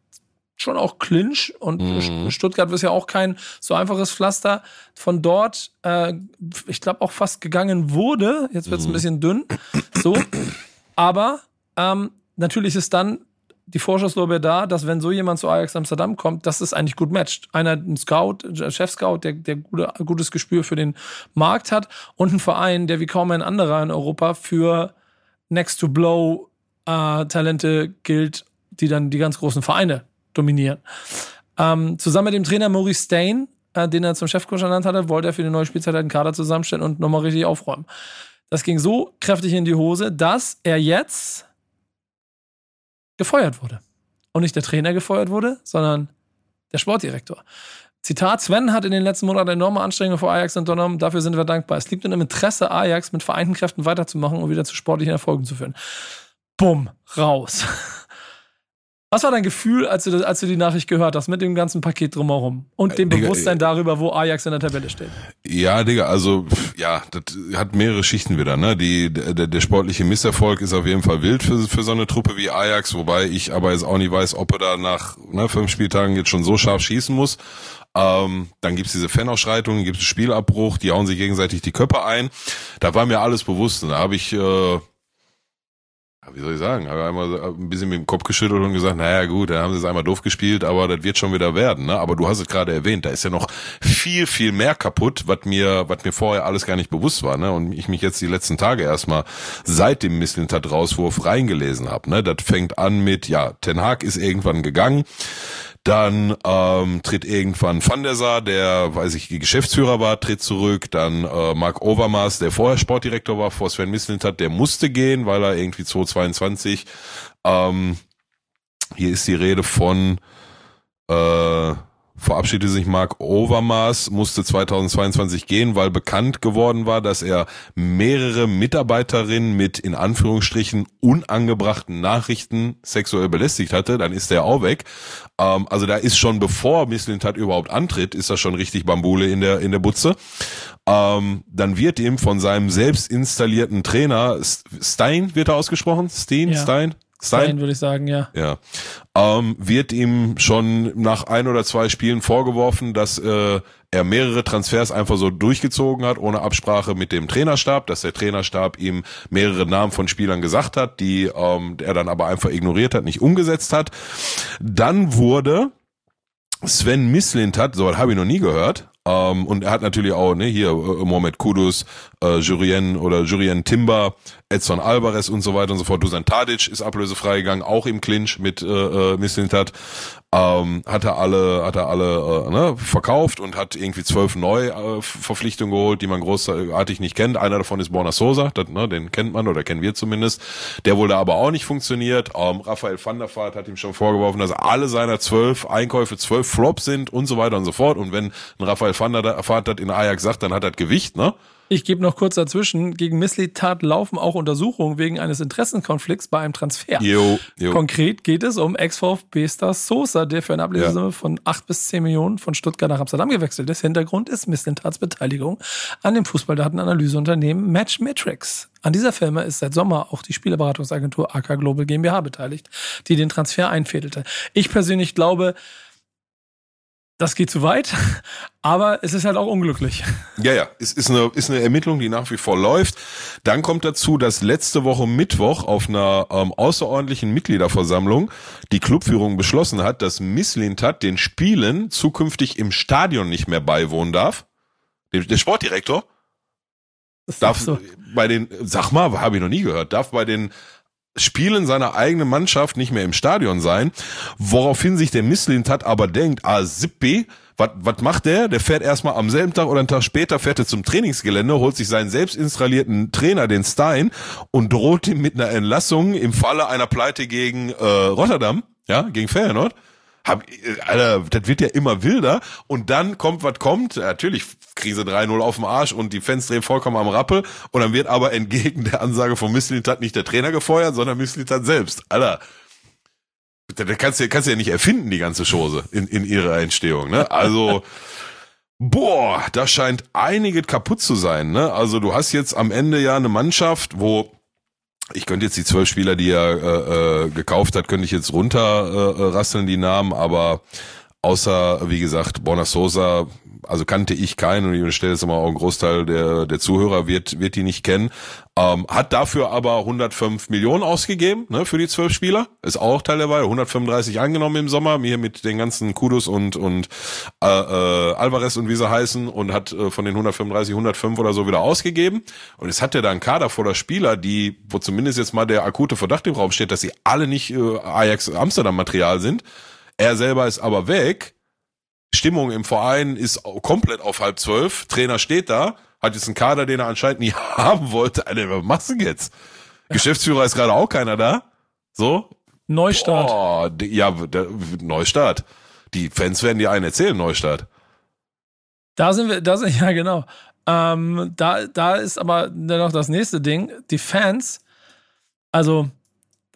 schon auch Clinch und Mhm. Stuttgart ist ja auch kein so einfaches Pflaster. Von dort, äh, ich glaube auch fast gegangen wurde. Jetzt wird es ein Mhm. bisschen dünn. So, aber ähm, natürlich ist dann die Vorschusslorbeer da, dass wenn so jemand zu Ajax Amsterdam kommt, dass es eigentlich gut matcht. Einer, ein Scout, ein Chef-Scout, der, der gute, gutes Gespür für den Markt hat und ein Verein, der wie kaum ein anderer in Europa für Next to Blow äh, gilt, die dann die ganz großen Vereine dominieren. Ähm, zusammen mit dem Trainer Maurice Stain, äh, den er zum Chefcoach ernannt hatte, wollte er für die neue Spielzeit einen Kader zusammenstellen und nochmal richtig aufräumen. Das ging so kräftig in die Hose, dass er jetzt gefeuert wurde. Und nicht der Trainer gefeuert wurde, sondern der Sportdirektor. Zitat, Sven hat in den letzten Monaten enorme Anstrengungen vor Ajax unternommen, dafür sind wir dankbar. Es liegt in dem Interesse Ajax mit vereinten Kräften weiterzumachen und wieder zu sportlichen Erfolgen zu führen. Bumm, raus. Was war dein Gefühl, als du, das, als du die Nachricht gehört hast, mit dem ganzen Paket drumherum und dem Digga, Bewusstsein darüber, wo Ajax in der Tabelle steht? Ja, Digga, also ja, das hat mehrere Schichten wieder. Ne? Die, der, der sportliche Misserfolg ist auf jeden Fall wild für, für so eine Truppe wie Ajax, wobei ich aber jetzt auch nicht weiß, ob er da nach ne, fünf Spieltagen jetzt schon so scharf schießen muss. Ähm, dann gibt's diese Fanausschreitungen, gibt's Spielabbruch, die hauen sich gegenseitig die Köpfe ein. Da war mir alles bewusst. Und da habe ich, äh, wie soll ich sagen, habe einmal ein bisschen mit dem Kopf geschüttelt und gesagt, naja gut, dann haben sie es einmal doof gespielt, aber das wird schon wieder werden. Ne? Aber du hast es gerade erwähnt, da ist ja noch viel, viel mehr kaputt, was mir, was mir vorher alles gar nicht bewusst war. Ne? Und ich mich jetzt die letzten Tage erstmal seit dem Misslintat rauswurf reingelesen habe. Ne? Das fängt an mit, ja, Ten Hag ist irgendwann gegangen. Dann ähm, tritt irgendwann Van der Sar, der, weiß ich, Geschäftsführer war, tritt zurück. Dann äh, Mark Overmars, der vorher Sportdirektor war, vor Sven Mislintat, der musste gehen, weil er irgendwie 2022, ähm, hier ist die Rede von, äh, verabschiedete sich Mark Overmars, musste 2022 gehen, weil bekannt geworden war, dass er mehrere Mitarbeiterinnen mit in Anführungsstrichen unangebrachten Nachrichten sexuell belästigt hatte, dann ist er auch weg. Ähm, also da ist schon bevor Misslintat überhaupt antritt, ist da schon richtig Bambule in der in der Butze. Ähm, dann wird ihm von seinem selbst installierten Trainer Stein wird er ausgesprochen, Steen, Ja. Stein, Stein, würde ich sagen, ja. Ja. Ähm, wird ihm schon nach ein oder zwei Spielen vorgeworfen, dass äh, er mehrere Transfers einfach so durchgezogen hat, ohne Absprache mit dem Trainerstab, dass der Trainerstab ihm mehrere Namen von Spielern gesagt hat, die ähm, er dann aber einfach ignoriert hat, nicht umgesetzt hat. Dann wurde Sven Mislint hat, so habe ich noch nie gehört, ähm, und er hat natürlich auch, ne, hier, äh, Mohamed Kudus, äh, Jurien oder Jurien Timber, Edson Alvarez und so weiter und so fort. Dusan Tadic ist ablösefrei gegangen, auch im Clinch mit äh, äh Mislintat. Ähm, hat er alle, hat er alle äh, ne, verkauft und hat irgendwie zwölf Neuverpflichtungen äh, geholt, die man großartig nicht kennt. Einer davon ist Borna Sosa, das, ne, den kennt man oder kennen wir zumindest. Der wurde aber auch nicht funktioniert. Ähm, Raphael van der Vaart hat ihm schon vorgeworfen, dass alle seiner zwölf Einkäufe zwölf Flops sind und so weiter und so fort. Und wenn ein Raphael van der Vaart das in Ajax sagt, dann hat er Gewicht, ne? Ich gebe noch kurz dazwischen. Gegen Misslitat laufen auch Untersuchungen wegen eines Interessenkonflikts bei einem Transfer. Jo, jo. Konkret geht es um Ex-VfB-Star Sosa, der für eine Ablösesumme ja. von 8 bis 10 Millionen von Stuttgart nach Amsterdam gewechselt ist. Hintergrund ist Misslitats Beteiligung an dem Fußballdatenanalyseunternehmen Matchmetrics. An dieser Firma ist seit Sommer auch die Spielerberatungsagentur AK Global GmbH beteiligt, die den Transfer einfädelte. Ich persönlich glaube, das geht zu weit, aber es ist halt auch unglücklich. Ja, ja, es ist eine, ist eine Ermittlung, die nach wie vor läuft. Dann kommt dazu, dass letzte Woche Mittwoch auf einer ähm, außerordentlichen Mitgliederversammlung die Clubführung beschlossen hat, dass Misslintat den Spielen zukünftig im Stadion nicht mehr beiwohnen darf. Der, der Sportdirektor darf so. bei den, sag mal, habe ich noch nie gehört, darf bei den Spielen seiner eigenen Mannschaft nicht mehr im Stadion sein, woraufhin sich der Misslintat aber denkt, ah, Sippi, was was macht der? Der fährt erstmal am selben Tag oder einen Tag später fährt er zum Trainingsgelände, holt sich seinen selbst installierten Trainer, den Stein, und droht ihm mit einer Entlassung im Falle einer Pleite gegen äh, Rotterdam, ja, gegen Feyenoord. Hab, Alter, das wird ja immer wilder. Und dann kommt, was kommt. Natürlich, Krise 3-0 auf dem Arsch und die Fans drehen vollkommen am Rappel. Und dann wird aber entgegen der Ansage von Mislintat nicht der Trainer gefeuert, sondern Mislintat selbst. Alter, da kannst du, kannst du ja nicht erfinden, die ganze Chose in, in ihrer Entstehung. Ne? Also, boah, da scheint einiges kaputt zu sein. Ne? Also du hast jetzt am Ende ja eine Mannschaft, wo ich könnte jetzt die zwölf Spieler, die er äh, äh, gekauft hat, könnte ich jetzt runter äh, rasseln, die Namen, aber außer, wie gesagt, Borna Sosa, also kannte ich keinen und ich stelle jetzt mal auch ein Großteil der, der Zuhörer wird, wird die nicht kennen. Ähm, hat dafür aber 105 Millionen ausgegeben, ne, für die zwölf Spieler. Ist auch Teil der Wahl. 135 angenommen im Sommer, mir mit den ganzen Kudos und, und äh, äh, Alvarez und wie sie heißen und hat äh, von den 135 105 oder so wieder ausgegeben. Und jetzt hat er da einen Kader voller Spieler, die, wo zumindest jetzt mal der akute Verdacht im Raum steht, dass sie alle nicht äh, Ajax Amsterdam Material sind. Er selber ist aber weg Stimmung im Verein ist komplett auf halb zwölf. Trainer steht da, hat jetzt einen Kader, den er anscheinend nie haben wollte. Alter, was machst du jetzt? Geschäftsführer ist gerade auch keiner da. So? Neustart. Boah, ja, der, Neustart. Die Fans werden dir einen erzählen, Neustart. Da sind wir, da sind, ja genau. Ähm, da, da ist aber noch das nächste Ding. Die Fans, also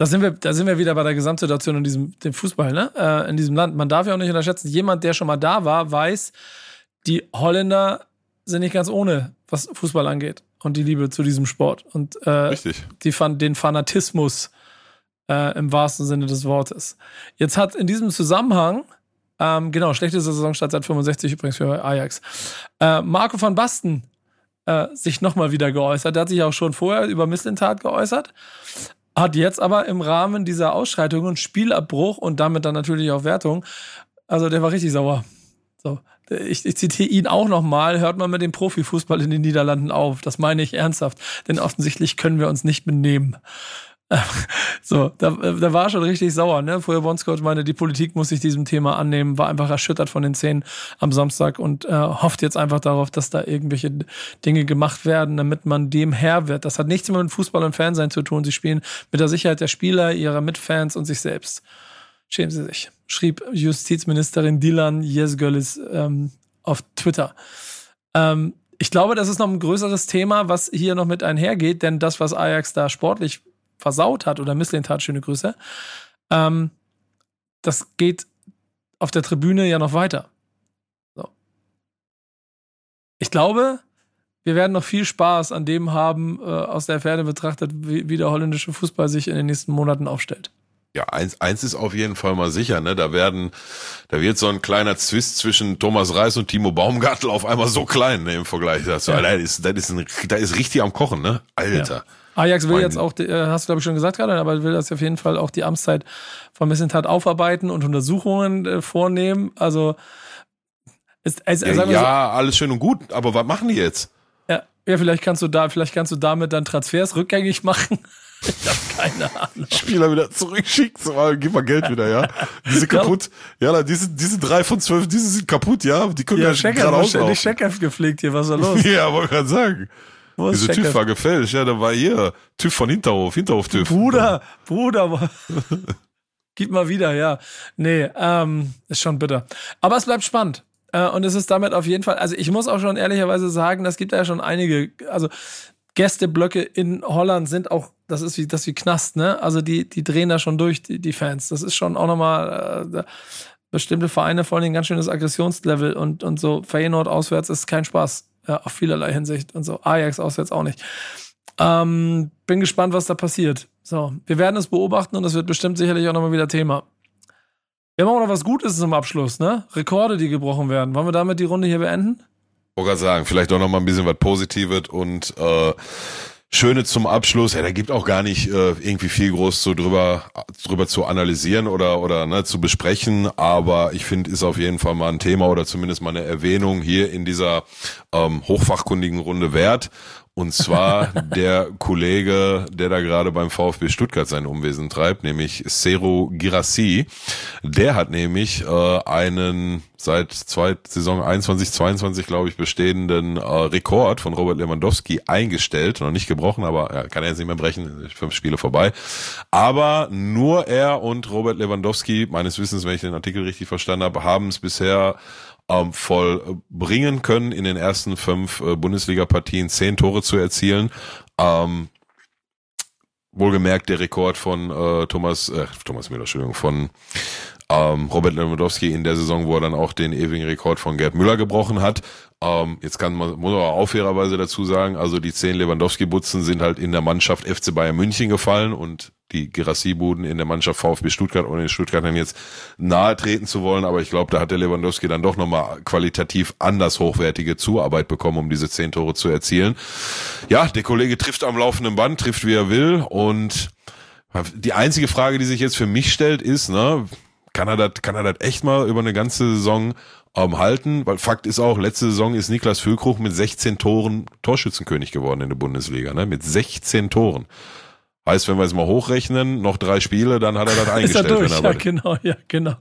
da sind wir, da sind wir wieder bei der Gesamtsituation in diesem dem Fußball, ne? Äh, in diesem Land. Man darf ja auch nicht unterschätzen, jemand, der schon mal da war, weiß, die Holländer sind nicht ganz ohne, was Fußball angeht und die Liebe zu diesem Sport. Und äh, Richtig. Die, den Fanatismus äh, im wahrsten Sinne des Wortes. Jetzt hat in diesem Zusammenhang, ähm, genau, schlechteste Saisonstart seit 65 übrigens für Ajax, äh, Marco van Basten äh, sich nochmal wieder geäußert. Der hat sich auch schon vorher über Misslintat geäußert hat jetzt aber im Rahmen dieser Ausschreitungen Spielabbruch und damit dann natürlich auch Wertung, also der war richtig sauer. So. Ich, ich zitiere ihn auch nochmal, hört mal mit dem Profifußball in den Niederlanden auf. Das meine ich ernsthaft, denn offensichtlich können wir uns nicht benehmen. So, da, da war schon richtig sauer, ne? Vorher Bonscoach meinte, die Politik muss sich diesem Thema annehmen, war einfach erschüttert von den Szenen am Samstag und äh, hofft jetzt einfach darauf, dass da irgendwelche Dinge gemacht werden, damit man dem Herr wird. Das hat nichts mehr mit Fußball und Fansein zu tun. Sie spielen mit der Sicherheit der Spieler, ihrer Mitfans und sich selbst. Schämen Sie sich, schrieb Justizministerin Dilan Yesgölis ähm, auf Twitter. Ähm, ich glaube, das ist noch ein größeres Thema, was hier noch mit einhergeht, denn das, was Ajax da sportlich versaut hat oder misslehnt hat, schöne Grüße, ähm, das geht auf der Tribüne ja noch weiter. So. Ich glaube, wir werden noch viel Spaß an dem haben, äh, aus der Ferne betrachtet, wie, wie der holländische Fußball sich in den nächsten Monaten aufstellt. Ja, eins, eins ist auf jeden Fall mal sicher, ne? Da werden, da wird so ein kleiner Zwist zwischen Thomas Reis und Timo Baumgartel auf einmal so klein, ne, im Vergleich dazu. Ja. Das ist, das ist, ein, das ist richtig am Kochen, ne? Alter. Ja. Ajax will jetzt auch, äh, hast du glaube ich schon gesagt gerade, aber will das auf jeden Fall auch die Amtszeit von Missentat aufarbeiten und Untersuchungen äh, vornehmen. Also, ist, also ja, ja so, alles schön und gut, aber was machen die jetzt? Ja, ja, vielleicht kannst du da, vielleicht kannst du damit dann Transfers rückgängig machen. Ich habe keine Ahnung. Spieler wieder zurückschicken, so, gib mal Geld wieder, ja. Diese kaputt, ja, diese, diese drei von zwölf, diese sind kaputt, ja. Die können ja, ja gerade auslaufen. Checkheft gepflegt hier, was ist da los? ja, wollte gerade sagen. Wo ist Diese TÜV war gefälscht, ja, da war hier TÜV von Hinterhof, Hinterhof TÜV. Bruder, Bruder, gib mal wieder, ja. Nee, ähm, ist schon bitter. Aber es bleibt spannend. Äh, und es ist damit auf jeden Fall, also ich muss auch schon ehrlicherweise sagen, das gibt ja schon einige, also Gästeblöcke in Holland sind auch, das ist wie, das ist wie Knast, ne? Also die, die drehen da schon durch, die, die Fans. Das ist schon auch nochmal, äh, bestimmte Vereine vor allem ein ganz schönes Aggressionslevel und, und so Feyenoord auswärts ist kein Spaß. Ja, auf vielerlei Hinsicht und so. Ajax auswärts auch nicht. Ähm, bin gespannt, was da passiert. So, wir werden es beobachten und es wird bestimmt sicherlich auch nochmal wieder Thema. Wir haben auch noch was Gutes zum Abschluss, ne? Rekorde, die gebrochen werden. Wollen wir damit die Runde hier beenden? wollte gerade sagen, vielleicht auch noch mal ein bisschen was Positives und äh, Schöne zum Abschluss. Ja, da gibt auch gar nicht äh, irgendwie viel groß so drüber drüber zu analysieren oder oder ne, zu besprechen. Aber ich finde, ist auf jeden Fall mal ein Thema oder zumindest mal eine Erwähnung hier in dieser ähm, hochfachkundigen Runde wert. Und zwar der Kollege, der da gerade beim VfB Stuttgart sein Umwesen treibt, nämlich Sero Girassi. Der hat nämlich äh, einen seit zwei, Saison 21, 22, glaube ich, bestehenden äh, Rekord von Robert Lewandowski eingestellt. Noch nicht gebrochen, aber ja, kann er jetzt nicht mehr brechen. Fünf Spiele vorbei. Aber nur er und Robert Lewandowski, meines Wissens, wenn ich den Artikel richtig verstanden habe, haben es bisher ähm, vollbringen können, in den ersten fünf äh, Bundesliga-Partien zehn Tore zu erzielen. Ähm, wohlgemerkt der Rekord von äh, Thomas, äh, Thomas Müller, Entschuldigung, von ähm, Robert Lewandowski in der Saison, wo er dann auch den ewigen Rekord von Gerd Müller gebrochen hat. Ähm, jetzt kann man, muss man auch fairerweise dazu sagen, also die zehn Lewandowski-Butzen sind halt in der Mannschaft FC Bayern München gefallen und die Gerassi-Buden in der Mannschaft VfB Stuttgart, ohne den Stuttgartern jetzt nahe treten zu wollen, aber ich glaube, da hat der Lewandowski dann doch nochmal qualitativ anders hochwertige Zuarbeit bekommen, um diese zehn Tore zu erzielen. Ja, der Kollege trifft am laufenden Band, trifft wie er will und die einzige Frage, die sich jetzt für mich stellt, ist, ne, kann er das, kann er das echt mal über eine ganze Saison ähm, halten? Weil Fakt ist auch, letzte Saison ist Niklas Füllkrug mit 16 Toren Torschützenkönig geworden in der Bundesliga, ne? Mit 16 Toren. Heißt, wenn wir es mal hochrechnen, noch drei Spiele, dann hat er das eingestellt. Ist er durch, wenn er ja, genau, ja, genau.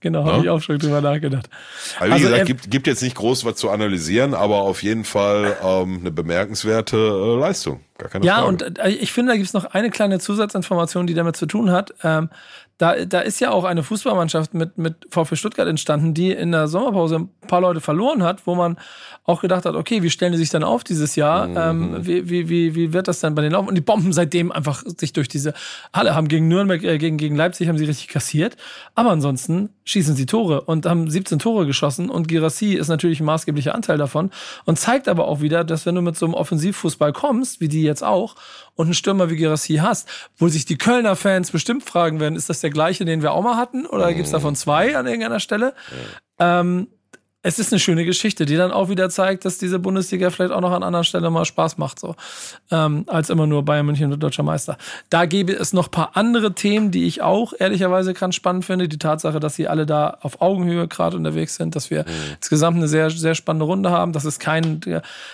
Genau, ja? habe ich auch schon drüber nachgedacht. Also, wie also gesagt, gibt, gibt jetzt nicht groß was zu analysieren, aber auf jeden Fall ähm, eine bemerkenswerte äh, Leistung. Gar keine ja, Frage. und äh, ich finde, da gibt es noch eine kleine Zusatzinformation, die damit zu tun hat. Ähm, da, da ist ja auch eine Fußballmannschaft mit, mit VfB Stuttgart entstanden, die in der Sommerpause ein paar Leute verloren hat, wo man auch gedacht hat, okay, wie stellen die sich dann auf dieses Jahr? Mhm. Ähm, wie, wie, wie, wie wird das dann bei den Laufen? Und die Bomben seitdem einfach sich durch diese Halle haben gegen Nürnberg, äh, gegen, gegen Leipzig haben sie richtig kassiert. Aber ansonsten schießen sie Tore und haben 17 Tore geschossen und Girassi ist natürlich ein maßgeblicher Anteil davon und zeigt aber auch wieder, dass wenn du mit so einem Offensivfußball kommst, wie die jetzt auch, und einen Stürmer wie Girassi hast, wo sich die Kölner Fans bestimmt fragen werden, ist das der gleiche, den wir auch mal hatten oder gibt es davon zwei an irgendeiner Stelle? Ja. Ähm, es ist eine schöne Geschichte, die dann auch wieder zeigt, dass diese Bundesliga vielleicht auch noch an anderer Stelle mal Spaß macht, so ähm, als immer nur Bayern München wird deutscher Meister. Da gäbe es noch paar andere Themen, die ich auch ehrlicherweise ganz spannend finde. Die Tatsache, dass sie alle da auf Augenhöhe gerade unterwegs sind, dass wir mhm. insgesamt eine sehr sehr spannende Runde haben. Das ist kein,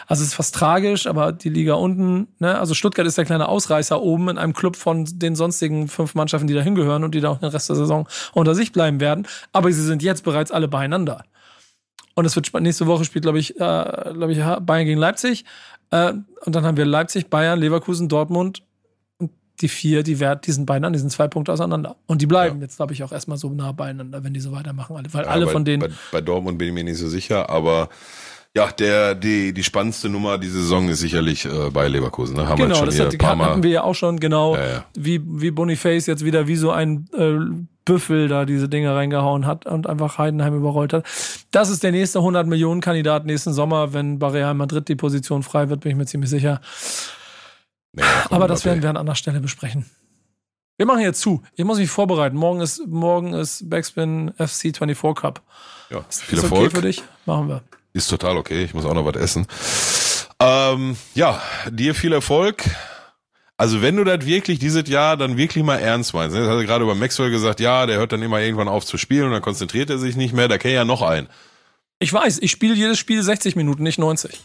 also es ist fast tragisch, aber die Liga unten, ne, also Stuttgart ist der kleine Ausreißer oben in einem Club von den sonstigen fünf Mannschaften, die da hingehören und die da auch den Rest der Saison unter sich bleiben werden. Aber sie sind jetzt bereits alle beieinander. Und es wird spannend. Nächste Woche spielt, glaube ich, äh, glaube ich, Bayern gegen Leipzig. Äh, und dann haben wir Leipzig, Bayern, Leverkusen, Dortmund. Und die vier, die, wert, die sind beieinander, die sind zwei Punkte auseinander. Und die bleiben ja. jetzt, glaube ich, auch erstmal so nah beieinander, wenn die so weitermachen. Weil ja, alle bei, von denen. Bei, bei Dortmund bin ich mir nicht so sicher, aber ja, der, die, die spannendste Nummer diese Saison ist sicherlich äh, bei Leverkusen. Ne? Haben genau, wir das hat, hatten wir ja auch schon, genau, ja, ja. Wie, wie Boniface jetzt wieder wie so ein äh, Büffel da diese Dinge reingehauen hat und einfach Heidenheim überrollt hat. Das ist der nächste 100 Millionen Kandidat nächsten Sommer, wenn bei Real Madrid die Position frei wird, bin ich mir ziemlich sicher. Nee, Aber das werden wir an anderer Stelle besprechen. Wir machen jetzt zu. Ich muss mich vorbereiten. Morgen ist, morgen ist Backspin FC 24 Cup. Ja, viel ist Erfolg. okay für dich? Machen wir. Ist total okay. Ich muss auch noch was essen. Ähm, ja, dir viel Erfolg. Also wenn du das wirklich dieses Jahr dann wirklich mal ernst meinst, ne? das hat er gerade über Maxwell gesagt, ja, der hört dann immer irgendwann auf zu spielen und dann konzentriert er sich nicht mehr, da käme ja noch ein. Ich weiß, ich spiele jedes Spiel 60 Minuten, nicht 90.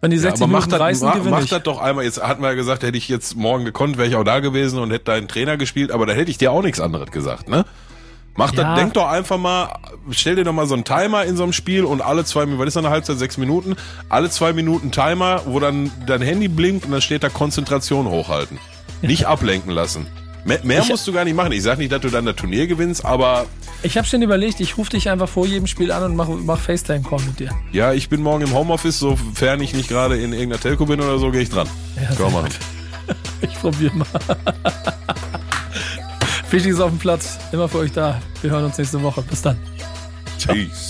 Wenn die 60 ja, Minuten das, reißen, mach, mach das doch einmal. Jetzt hatten wir ja gesagt, hätte ich jetzt morgen gekonnt, wäre ich auch da gewesen und hätte deinen Trainer gespielt, aber da hätte ich dir auch nichts anderes gesagt, ne? Mach Ja. das, denk doch einfach mal, stell dir doch mal so einen Timer in so einem Spiel und alle zwei Minuten, was ist eine Halbzeit, sechs Minuten, alle zwei Minuten Timer, wo dann dein Handy blinkt und dann steht da Konzentration hochhalten. Nicht ablenken lassen. Mehr, mehr musst du gar nicht machen. Ich sag nicht, dass du dann das Turnier gewinnst, aber Ich habe schon überlegt, ich rufe dich einfach vor jedem Spiel an und mach, mach FaceTime-Call mit dir. ja, ich bin morgen im Homeoffice, sofern ich nicht gerade in irgendeiner Telco bin oder so, gehe ich dran. Ja, sehr machen. Ich probiere mal. Wichtig ist auf dem Platz. Immer für euch da. Wir hören uns nächste Woche. Bis dann. Peace.